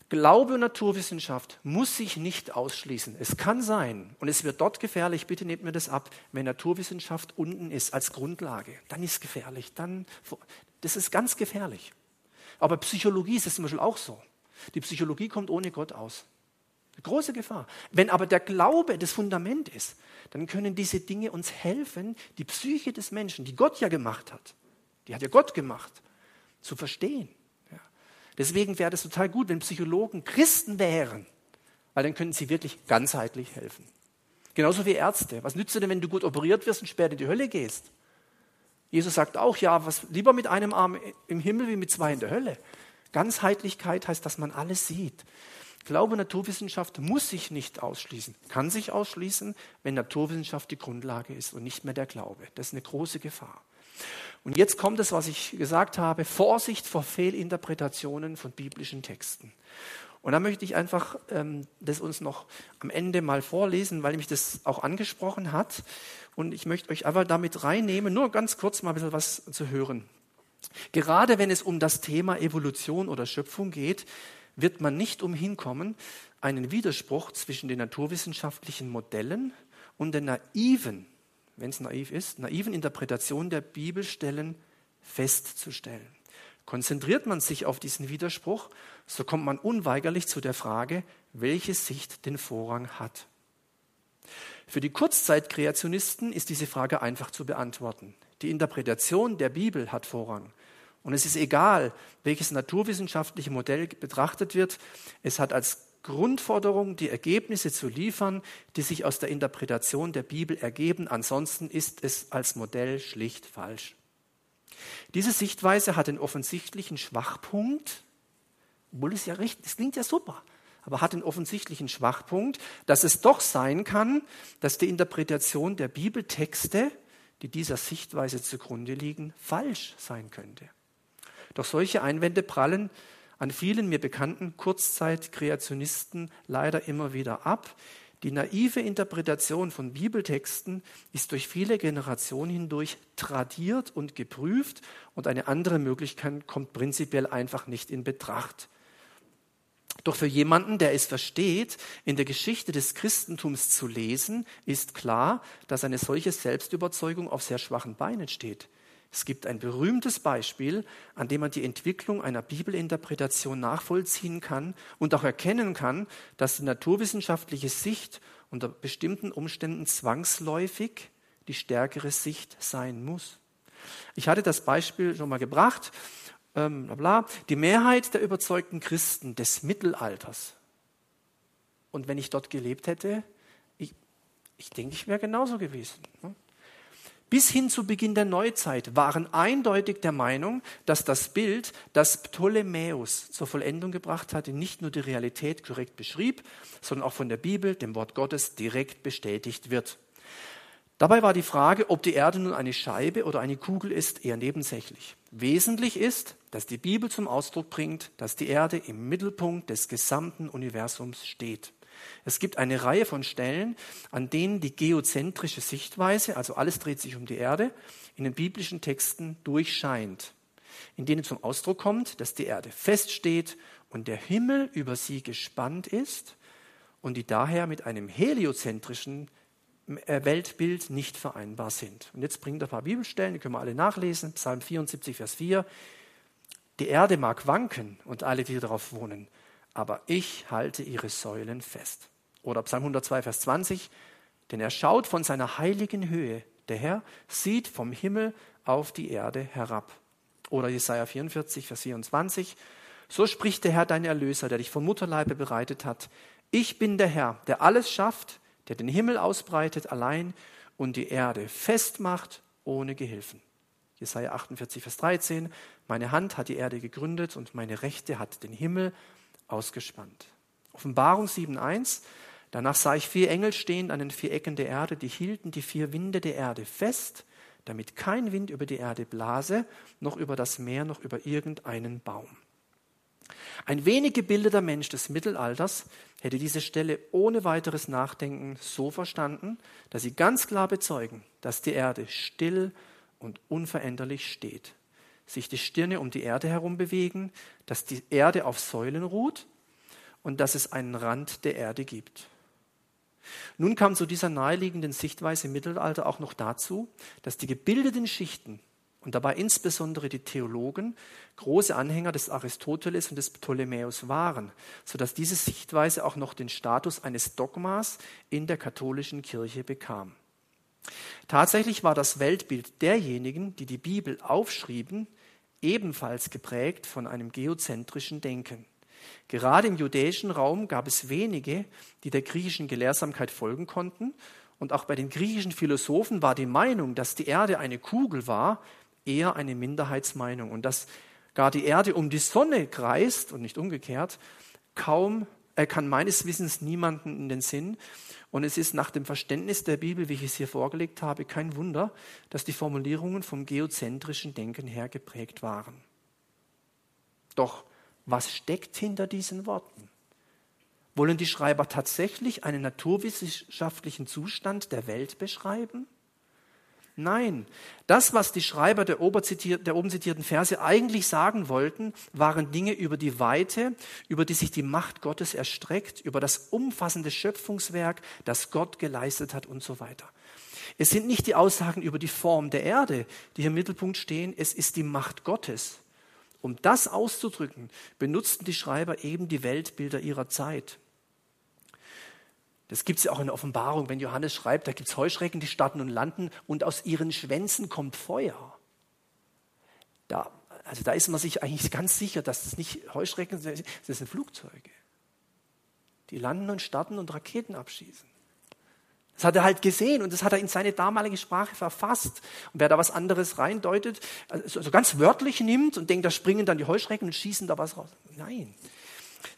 Glaube und Naturwissenschaft muss sich nicht ausschließen. Es kann sein, und es wird dort gefährlich, bitte nehmt mir das ab, wenn Naturwissenschaft unten ist als Grundlage, dann ist es gefährlich. Dann, das ist ganz gefährlich. Aber Psychologie ist es zum Beispiel auch so. Die Psychologie kommt ohne Gott aus. Eine große Gefahr. Wenn aber der Glaube das Fundament ist, dann können diese Dinge uns helfen, die Psyche des Menschen, die Gott ja gemacht hat, die hat ja Gott gemacht, zu verstehen. Ja. Deswegen wäre es total gut, wenn Psychologen Christen wären, weil dann können sie wirklich ganzheitlich helfen. Genauso wie Ärzte. Was nützt dir denn, wenn du gut operiert wirst und später in die Hölle gehst? Jesus sagt auch, ja, was lieber mit einem Arm im Himmel wie mit zwei in der Hölle. Ganzheitlichkeit heißt, dass man alles sieht. Glaube, Naturwissenschaft muss sich nicht ausschließen, kann sich ausschließen, wenn Naturwissenschaft die Grundlage ist und nicht mehr der Glaube. Das ist eine große Gefahr. Und jetzt kommt es, was ich gesagt habe, Vorsicht vor Fehlinterpretationen von biblischen Texten. Und da möchte ich einfach ähm, das uns noch am Ende mal vorlesen, weil mich das auch angesprochen hat. Und ich möchte euch einfach damit reinnehmen, nur ganz kurz mal ein bisschen was zu hören. Gerade wenn es um das Thema Evolution oder Schöpfung geht, wird man nicht umhin kommen, einen Widerspruch zwischen den naturwissenschaftlichen Modellen und der naiven, wenn es naiv ist, naiven Interpretation der Bibelstellen festzustellen. Konzentriert man sich auf diesen Widerspruch, so kommt man unweigerlich zu der Frage, welche Sicht den Vorrang hat. Für die Kurzzeitkreationisten ist diese Frage einfach zu beantworten. Die Interpretation der Bibel hat Vorrang. Und es ist egal, welches naturwissenschaftliche Modell betrachtet wird. Es hat als Grundforderung, die Ergebnisse zu liefern, die sich aus der Interpretation der Bibel ergeben. Ansonsten ist es als Modell schlicht falsch. Diese Sichtweise hat den offensichtlichen Schwachpunkt, obwohl es ja richtig, es klingt ja super, aber hat den offensichtlichen Schwachpunkt, dass es doch sein kann, dass die Interpretation der Bibeltexte, die dieser Sichtweise zugrunde liegen, falsch sein könnte. Doch solche Einwände prallen an vielen mir bekannten Kurzzeitkreationisten leider immer wieder ab, die naive Interpretation von Bibeltexten ist durch viele Generationen hindurch tradiert und geprüft und eine andere Möglichkeit kommt prinzipiell einfach nicht in Betracht. Doch für jemanden, der es versteht, in der Geschichte des Christentums zu lesen, ist klar, dass eine solche Selbstüberzeugung auf sehr schwachen Beinen steht. Es gibt ein berühmtes Beispiel, an dem man die Entwicklung einer Bibelinterpretation nachvollziehen kann und auch erkennen kann, dass die naturwissenschaftliche Sicht unter bestimmten Umständen zwangsläufig die stärkere Sicht sein muss. Ich hatte das Beispiel schon mal gebracht. Ähm, bla bla. Die Mehrheit der überzeugten Christen des Mittelalters. Und wenn ich dort gelebt hätte, ich, ich denke, ich wäre genauso gewesen. Ne? Bis hin zu Beginn der Neuzeit waren eindeutig der Meinung, dass das Bild, das Ptolemäus zur Vollendung gebracht hatte, nicht nur die Realität korrekt beschrieb, sondern auch von der Bibel, dem Wort Gottes, direkt bestätigt wird. Dabei war die Frage, ob die Erde nun eine Scheibe oder eine Kugel ist, eher nebensächlich. Wesentlich ist, dass die Bibel zum Ausdruck bringt, dass die Erde im Mittelpunkt des gesamten Universums steht. Es gibt eine Reihe von Stellen, an denen die geozentrische Sichtweise, also alles dreht sich um die Erde, in den biblischen Texten durchscheint, in denen zum Ausdruck kommt, dass die Erde feststeht und der Himmel über sie gespannt ist und die daher mit einem heliozentrischen äh, Weltbild nicht vereinbar sind. Und jetzt bringt er ein paar Bibelstellen, die können wir alle nachlesen. Psalm 74, Vers 4. Die Erde mag wanken und alle, die darauf wohnen, aber ich halte ihre Säulen fest. Oder Psalm 102, Vers 20, denn er schaut von seiner heiligen Höhe. Der Herr sieht vom Himmel auf die Erde herab. Oder Jesaja 44, Vers 24, so spricht der Herr dein Erlöser, der dich vom Mutterleibe bereitet hat. Ich bin der Herr, der alles schafft, der den Himmel ausbreitet allein und die Erde festmacht ohne Gehilfen. Jesaja 48, Vers 13, meine Hand hat die Erde gegründet und meine Rechte hat den Himmel ausgespannt. Offenbarung 7.1. Danach sah ich vier Engel stehen an den vier Ecken der Erde, die hielten die vier Winde der Erde fest, damit kein Wind über die Erde blase, noch über das Meer, noch über irgendeinen Baum. Ein wenig gebildeter Mensch des Mittelalters hätte diese Stelle ohne weiteres Nachdenken so verstanden, dass sie ganz klar bezeugen, dass die Erde still und unveränderlich steht sich die Stirne um die Erde herum bewegen, dass die Erde auf Säulen ruht und dass es einen Rand der Erde gibt. Nun kam zu dieser naheliegenden Sichtweise im Mittelalter auch noch dazu, dass die gebildeten Schichten und dabei insbesondere die Theologen große Anhänger des Aristoteles und des Ptolemäus waren, sodass diese Sichtweise auch noch den Status eines Dogmas in der katholischen Kirche bekam. Tatsächlich war das Weltbild derjenigen, die die Bibel aufschrieben, ebenfalls geprägt von einem geozentrischen Denken. Gerade im judäischen Raum gab es wenige, die der griechischen Gelehrsamkeit folgen konnten. Und auch bei den griechischen Philosophen war die Meinung, dass die Erde eine Kugel war, eher eine Minderheitsmeinung. Und dass gar die Erde um die Sonne kreist und nicht umgekehrt, kaum, er kann meines Wissens niemanden in den Sinn. Und es ist nach dem Verständnis der Bibel, wie ich es hier vorgelegt habe, kein Wunder, dass die Formulierungen vom geozentrischen Denken her geprägt waren. Doch was steckt hinter diesen Worten? Wollen die Schreiber tatsächlich einen naturwissenschaftlichen Zustand der Welt beschreiben? Nein, das, was die Schreiber der, der, oben zitierten Verse eigentlich sagen wollten, waren Dinge über die Weite, über die sich die Macht Gottes erstreckt, über das umfassende Schöpfungswerk, das Gott geleistet hat und so weiter. Es sind nicht die Aussagen über die Form der Erde, die hier im Mittelpunkt stehen, es ist die Macht Gottes. Um das auszudrücken, benutzten die Schreiber eben die Weltbilder ihrer Zeit. Das gibt es ja auch in der Offenbarung, wenn Johannes schreibt, da gibt es Heuschrecken, die starten und landen und aus ihren Schwänzen kommt Feuer. Da, also da ist man sich eigentlich ganz sicher, dass das nicht Heuschrecken sind, das sind Flugzeuge. Die landen und starten und Raketen abschießen. Das hat er halt gesehen und das hat er in seine damalige Sprache verfasst. Und wer da was anderes reindeutet, also ganz wörtlich nimmt und denkt, da springen dann die Heuschrecken und schießen da was raus. Nein,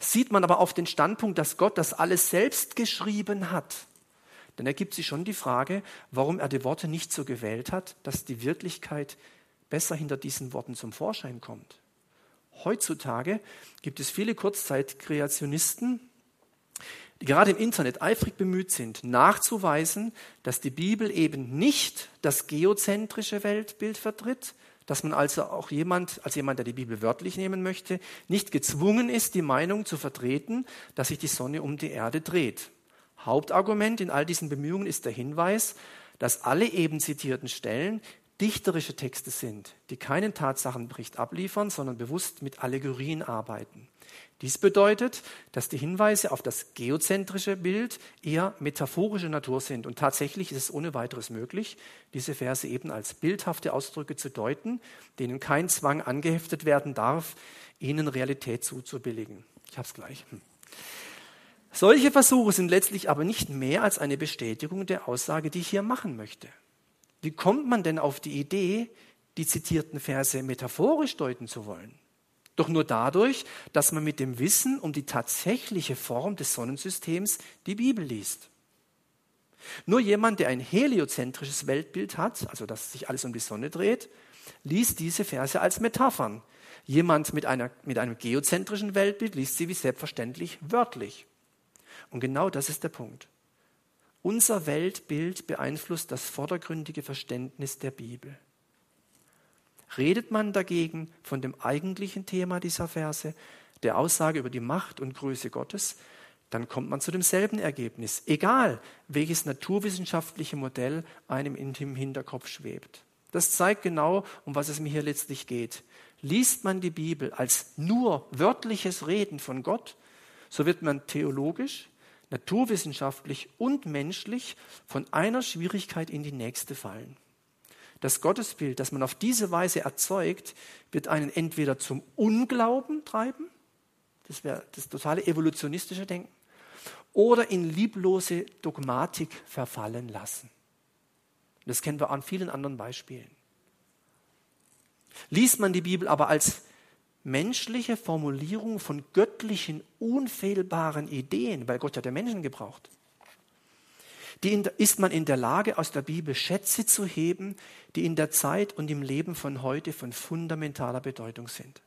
Sieht man aber auf den Standpunkt, dass Gott das alles selbst geschrieben hat, dann ergibt sich schon die Frage, warum er die Worte nicht so gewählt hat, dass die Wirklichkeit besser hinter diesen Worten zum Vorschein kommt. Heutzutage gibt es viele Kurzzeitkreationisten, die gerade im Internet eifrig bemüht sind, nachzuweisen, dass die Bibel eben nicht das geozentrische Weltbild vertritt, dass man also auch jemand, als jemand, der die Bibel wörtlich nehmen möchte, nicht gezwungen ist, die Meinung zu vertreten, dass sich die Sonne um die Erde dreht. Hauptargument in all diesen Bemühungen ist der Hinweis, dass alle eben zitierten Stellen dichterische Texte sind, die keinen Tatsachenbericht abliefern, sondern bewusst mit Allegorien arbeiten. Dies bedeutet, dass die Hinweise auf das geozentrische Bild eher metaphorische Natur sind. Und tatsächlich ist es ohne weiteres möglich, diese Verse eben als bildhafte Ausdrücke zu deuten, denen kein Zwang angeheftet werden darf, ihnen Realität zuzubilligen. Ich habe es gleich. Hm. Solche Versuche sind letztlich aber nicht mehr als eine Bestätigung der Aussage, die ich hier machen möchte. Wie kommt man denn auf die Idee, die zitierten Verse metaphorisch deuten zu wollen? Doch nur dadurch, dass man mit dem Wissen um die tatsächliche Form des Sonnensystems die Bibel liest. Nur jemand, der ein heliozentrisches Weltbild hat, also dass sich alles um die Sonne dreht, liest diese Verse als Metaphern. Jemand mit, einer, mit einem geozentrischen Weltbild liest sie wie selbstverständlich wörtlich. Und genau das ist der Punkt. Unser Weltbild beeinflusst das vordergründige Verständnis der Bibel. Redet man dagegen von dem eigentlichen Thema dieser Verse, der Aussage über die Macht und Größe Gottes, dann kommt man zu demselben Ergebnis, egal welches naturwissenschaftliche Modell einem in dem Hinterkopf schwebt. Das zeigt genau, um was es mir hier letztlich geht. Liest man die Bibel als nur wörtliches Reden von Gott, so wird man theologisch, naturwissenschaftlich und menschlich von einer Schwierigkeit in die nächste fallen. Das Gottesbild, das man auf diese Weise erzeugt, wird einen entweder zum Unglauben treiben, das wäre das totale evolutionistische Denken, oder in lieblose Dogmatik verfallen lassen. Das kennen wir an vielen anderen Beispielen. Liest man die Bibel aber als menschliche Formulierung von göttlichen, unfehlbaren Ideen, weil Gott ja der Menschen gebraucht, die ist man in der Lage, aus der Bibel Schätze zu heben, die in der Zeit und im Leben von heute von fundamentaler Bedeutung sind.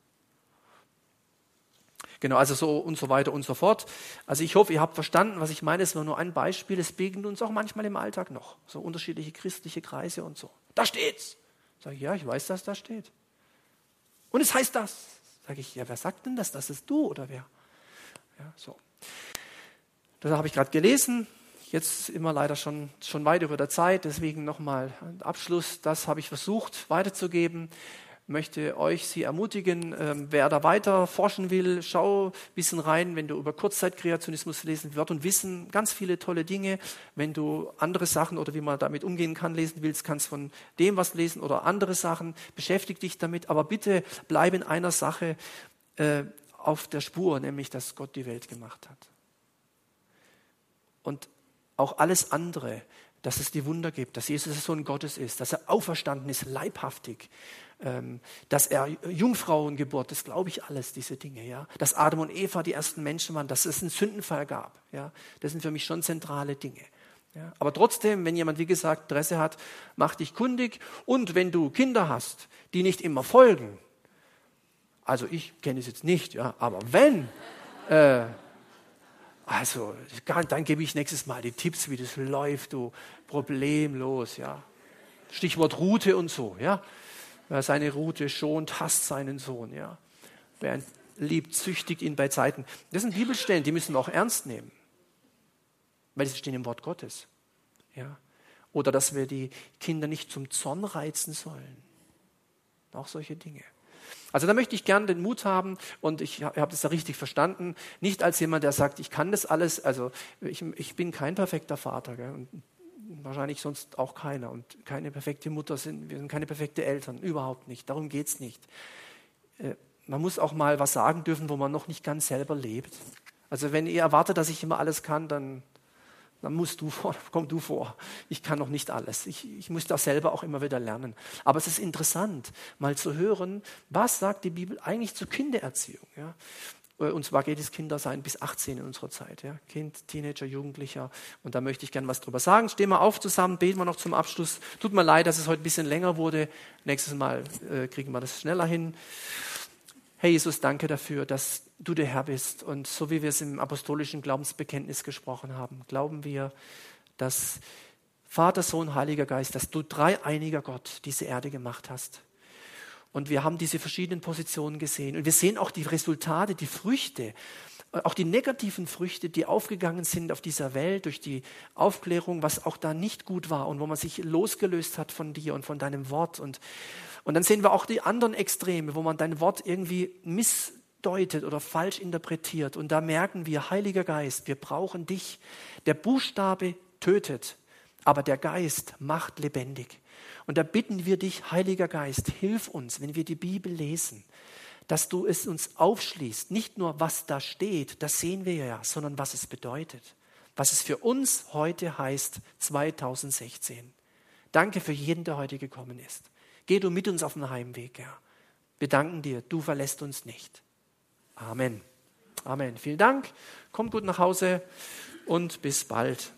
Genau, also so und so weiter und so fort. Also ich hoffe, ihr habt verstanden, was ich meine. Es war nur ein Beispiel. Es begegnet uns auch manchmal im Alltag noch. So unterschiedliche christliche Kreise und so. Da steht's. Sag ich, ja, ich weiß, dass da steht. Und es heißt das. Sage ich, ja, wer sagt denn das? Das ist du oder wer? Ja, so. Das habe ich gerade gelesen. Jetzt immer leider schon, schon weit über der Zeit, deswegen nochmal Abschluss. Das habe ich versucht weiterzugeben. Möchte euch Sie ermutigen, ähm, wer da weiter forschen will, schau ein bisschen rein, wenn du über Kurzzeitkreationismus lesen, Wort und Wissen, ganz viele tolle Dinge. Wenn du andere Sachen oder wie man damit umgehen kann lesen willst, kannst von dem was lesen oder andere Sachen. Beschäftige dich damit, aber bitte bleib in einer Sache äh, auf der Spur, nämlich dass Gott die Welt gemacht hat. Und auch alles andere, dass es die Wunder gibt, dass Jesus der Sohn Gottes ist, dass er auferstanden ist, leibhaftig, ähm, dass er Jungfrauengeburt, das glaube ich alles, diese Dinge, ja. Dass Adam und Eva die ersten Menschen waren, dass es einen Sündenfall gab, ja. Das sind für mich schon zentrale Dinge. Ja. Aber trotzdem, wenn jemand, wie gesagt, Interesse hat, mach dich kundig. Und wenn du Kinder hast, die nicht immer folgen, also ich kenne es jetzt nicht, ja, aber wenn, äh, Also, dann gebe ich nächstes Mal die Tipps, wie das läuft, du, problemlos, ja. Stichwort Route und so, ja. Wer seine Route schont, hasst seinen Sohn, ja. Wer ihn liebt, züchtigt ihn bei Zeiten. Das sind Bibelstellen, die müssen wir auch ernst nehmen. Weil sie stehen im Wort Gottes, ja. Oder dass wir die Kinder nicht zum Zorn reizen sollen. Auch solche Dinge. Also da möchte ich gern den Mut haben und ich habe das da richtig verstanden. Nicht als jemand, der sagt, ich kann das alles. Also ich, ich bin kein perfekter Vater gell, und wahrscheinlich sonst auch keiner und keine perfekte Mutter sind. Wir sind keine perfekte Eltern, überhaupt nicht. Darum geht es nicht. Äh, man muss auch mal was sagen dürfen, wo man noch nicht ganz selber lebt. Also wenn ihr erwartet, dass ich immer alles kann, dann dann musst du vor, komm du vor. Ich kann noch nicht alles. Ich, ich muss das selber auch immer wieder lernen. Aber es ist interessant, mal zu hören, was sagt die Bibel eigentlich zur Kindererziehung. Ja? Äh, und zwar geht es Kindersein bis 18 in unserer Zeit. Ja? Kind, Teenager, Jugendlicher. Und da möchte ich gerne was drüber sagen. Stehen wir auf zusammen, beten wir noch zum Abschluss. Tut mir leid, dass es heute ein bisschen länger wurde. Nächstes Mal äh, kriegen wir das schneller hin. Herr Jesus, danke dafür, dass du der Herr bist. Und so wie wir es im apostolischen Glaubensbekenntnis gesprochen haben, glauben wir, dass Vater, Sohn, Heiliger Geist, dass du dreieiniger Gott diese Erde gemacht hast. Und wir haben diese verschiedenen Positionen gesehen. Und wir sehen auch die Resultate, die Früchte, auch die negativen Früchte, die aufgegangen sind auf dieser Welt durch die Aufklärung, was auch da nicht gut war und wo man sich losgelöst hat von dir und von deinem Wort. Und und dann sehen wir auch die anderen Extreme, wo man dein Wort irgendwie missdeutet oder falsch interpretiert. Und da merken wir, Heiliger Geist, wir brauchen dich. Der Buchstabe tötet, aber der Geist macht lebendig. Und da bitten wir dich, Heiliger Geist, hilf uns, wenn wir die Bibel lesen, dass du es uns aufschließt. Nicht nur, was da steht, das sehen wir ja, sondern was es bedeutet. Was es für uns heute heißt, 2016. Danke für jeden, der heute gekommen ist. Geh du mit uns auf den Heimweg, Herr. Wir danken dir, du verlässt uns nicht. Amen. Amen. Vielen Dank. Kommt gut nach Hause und bis bald.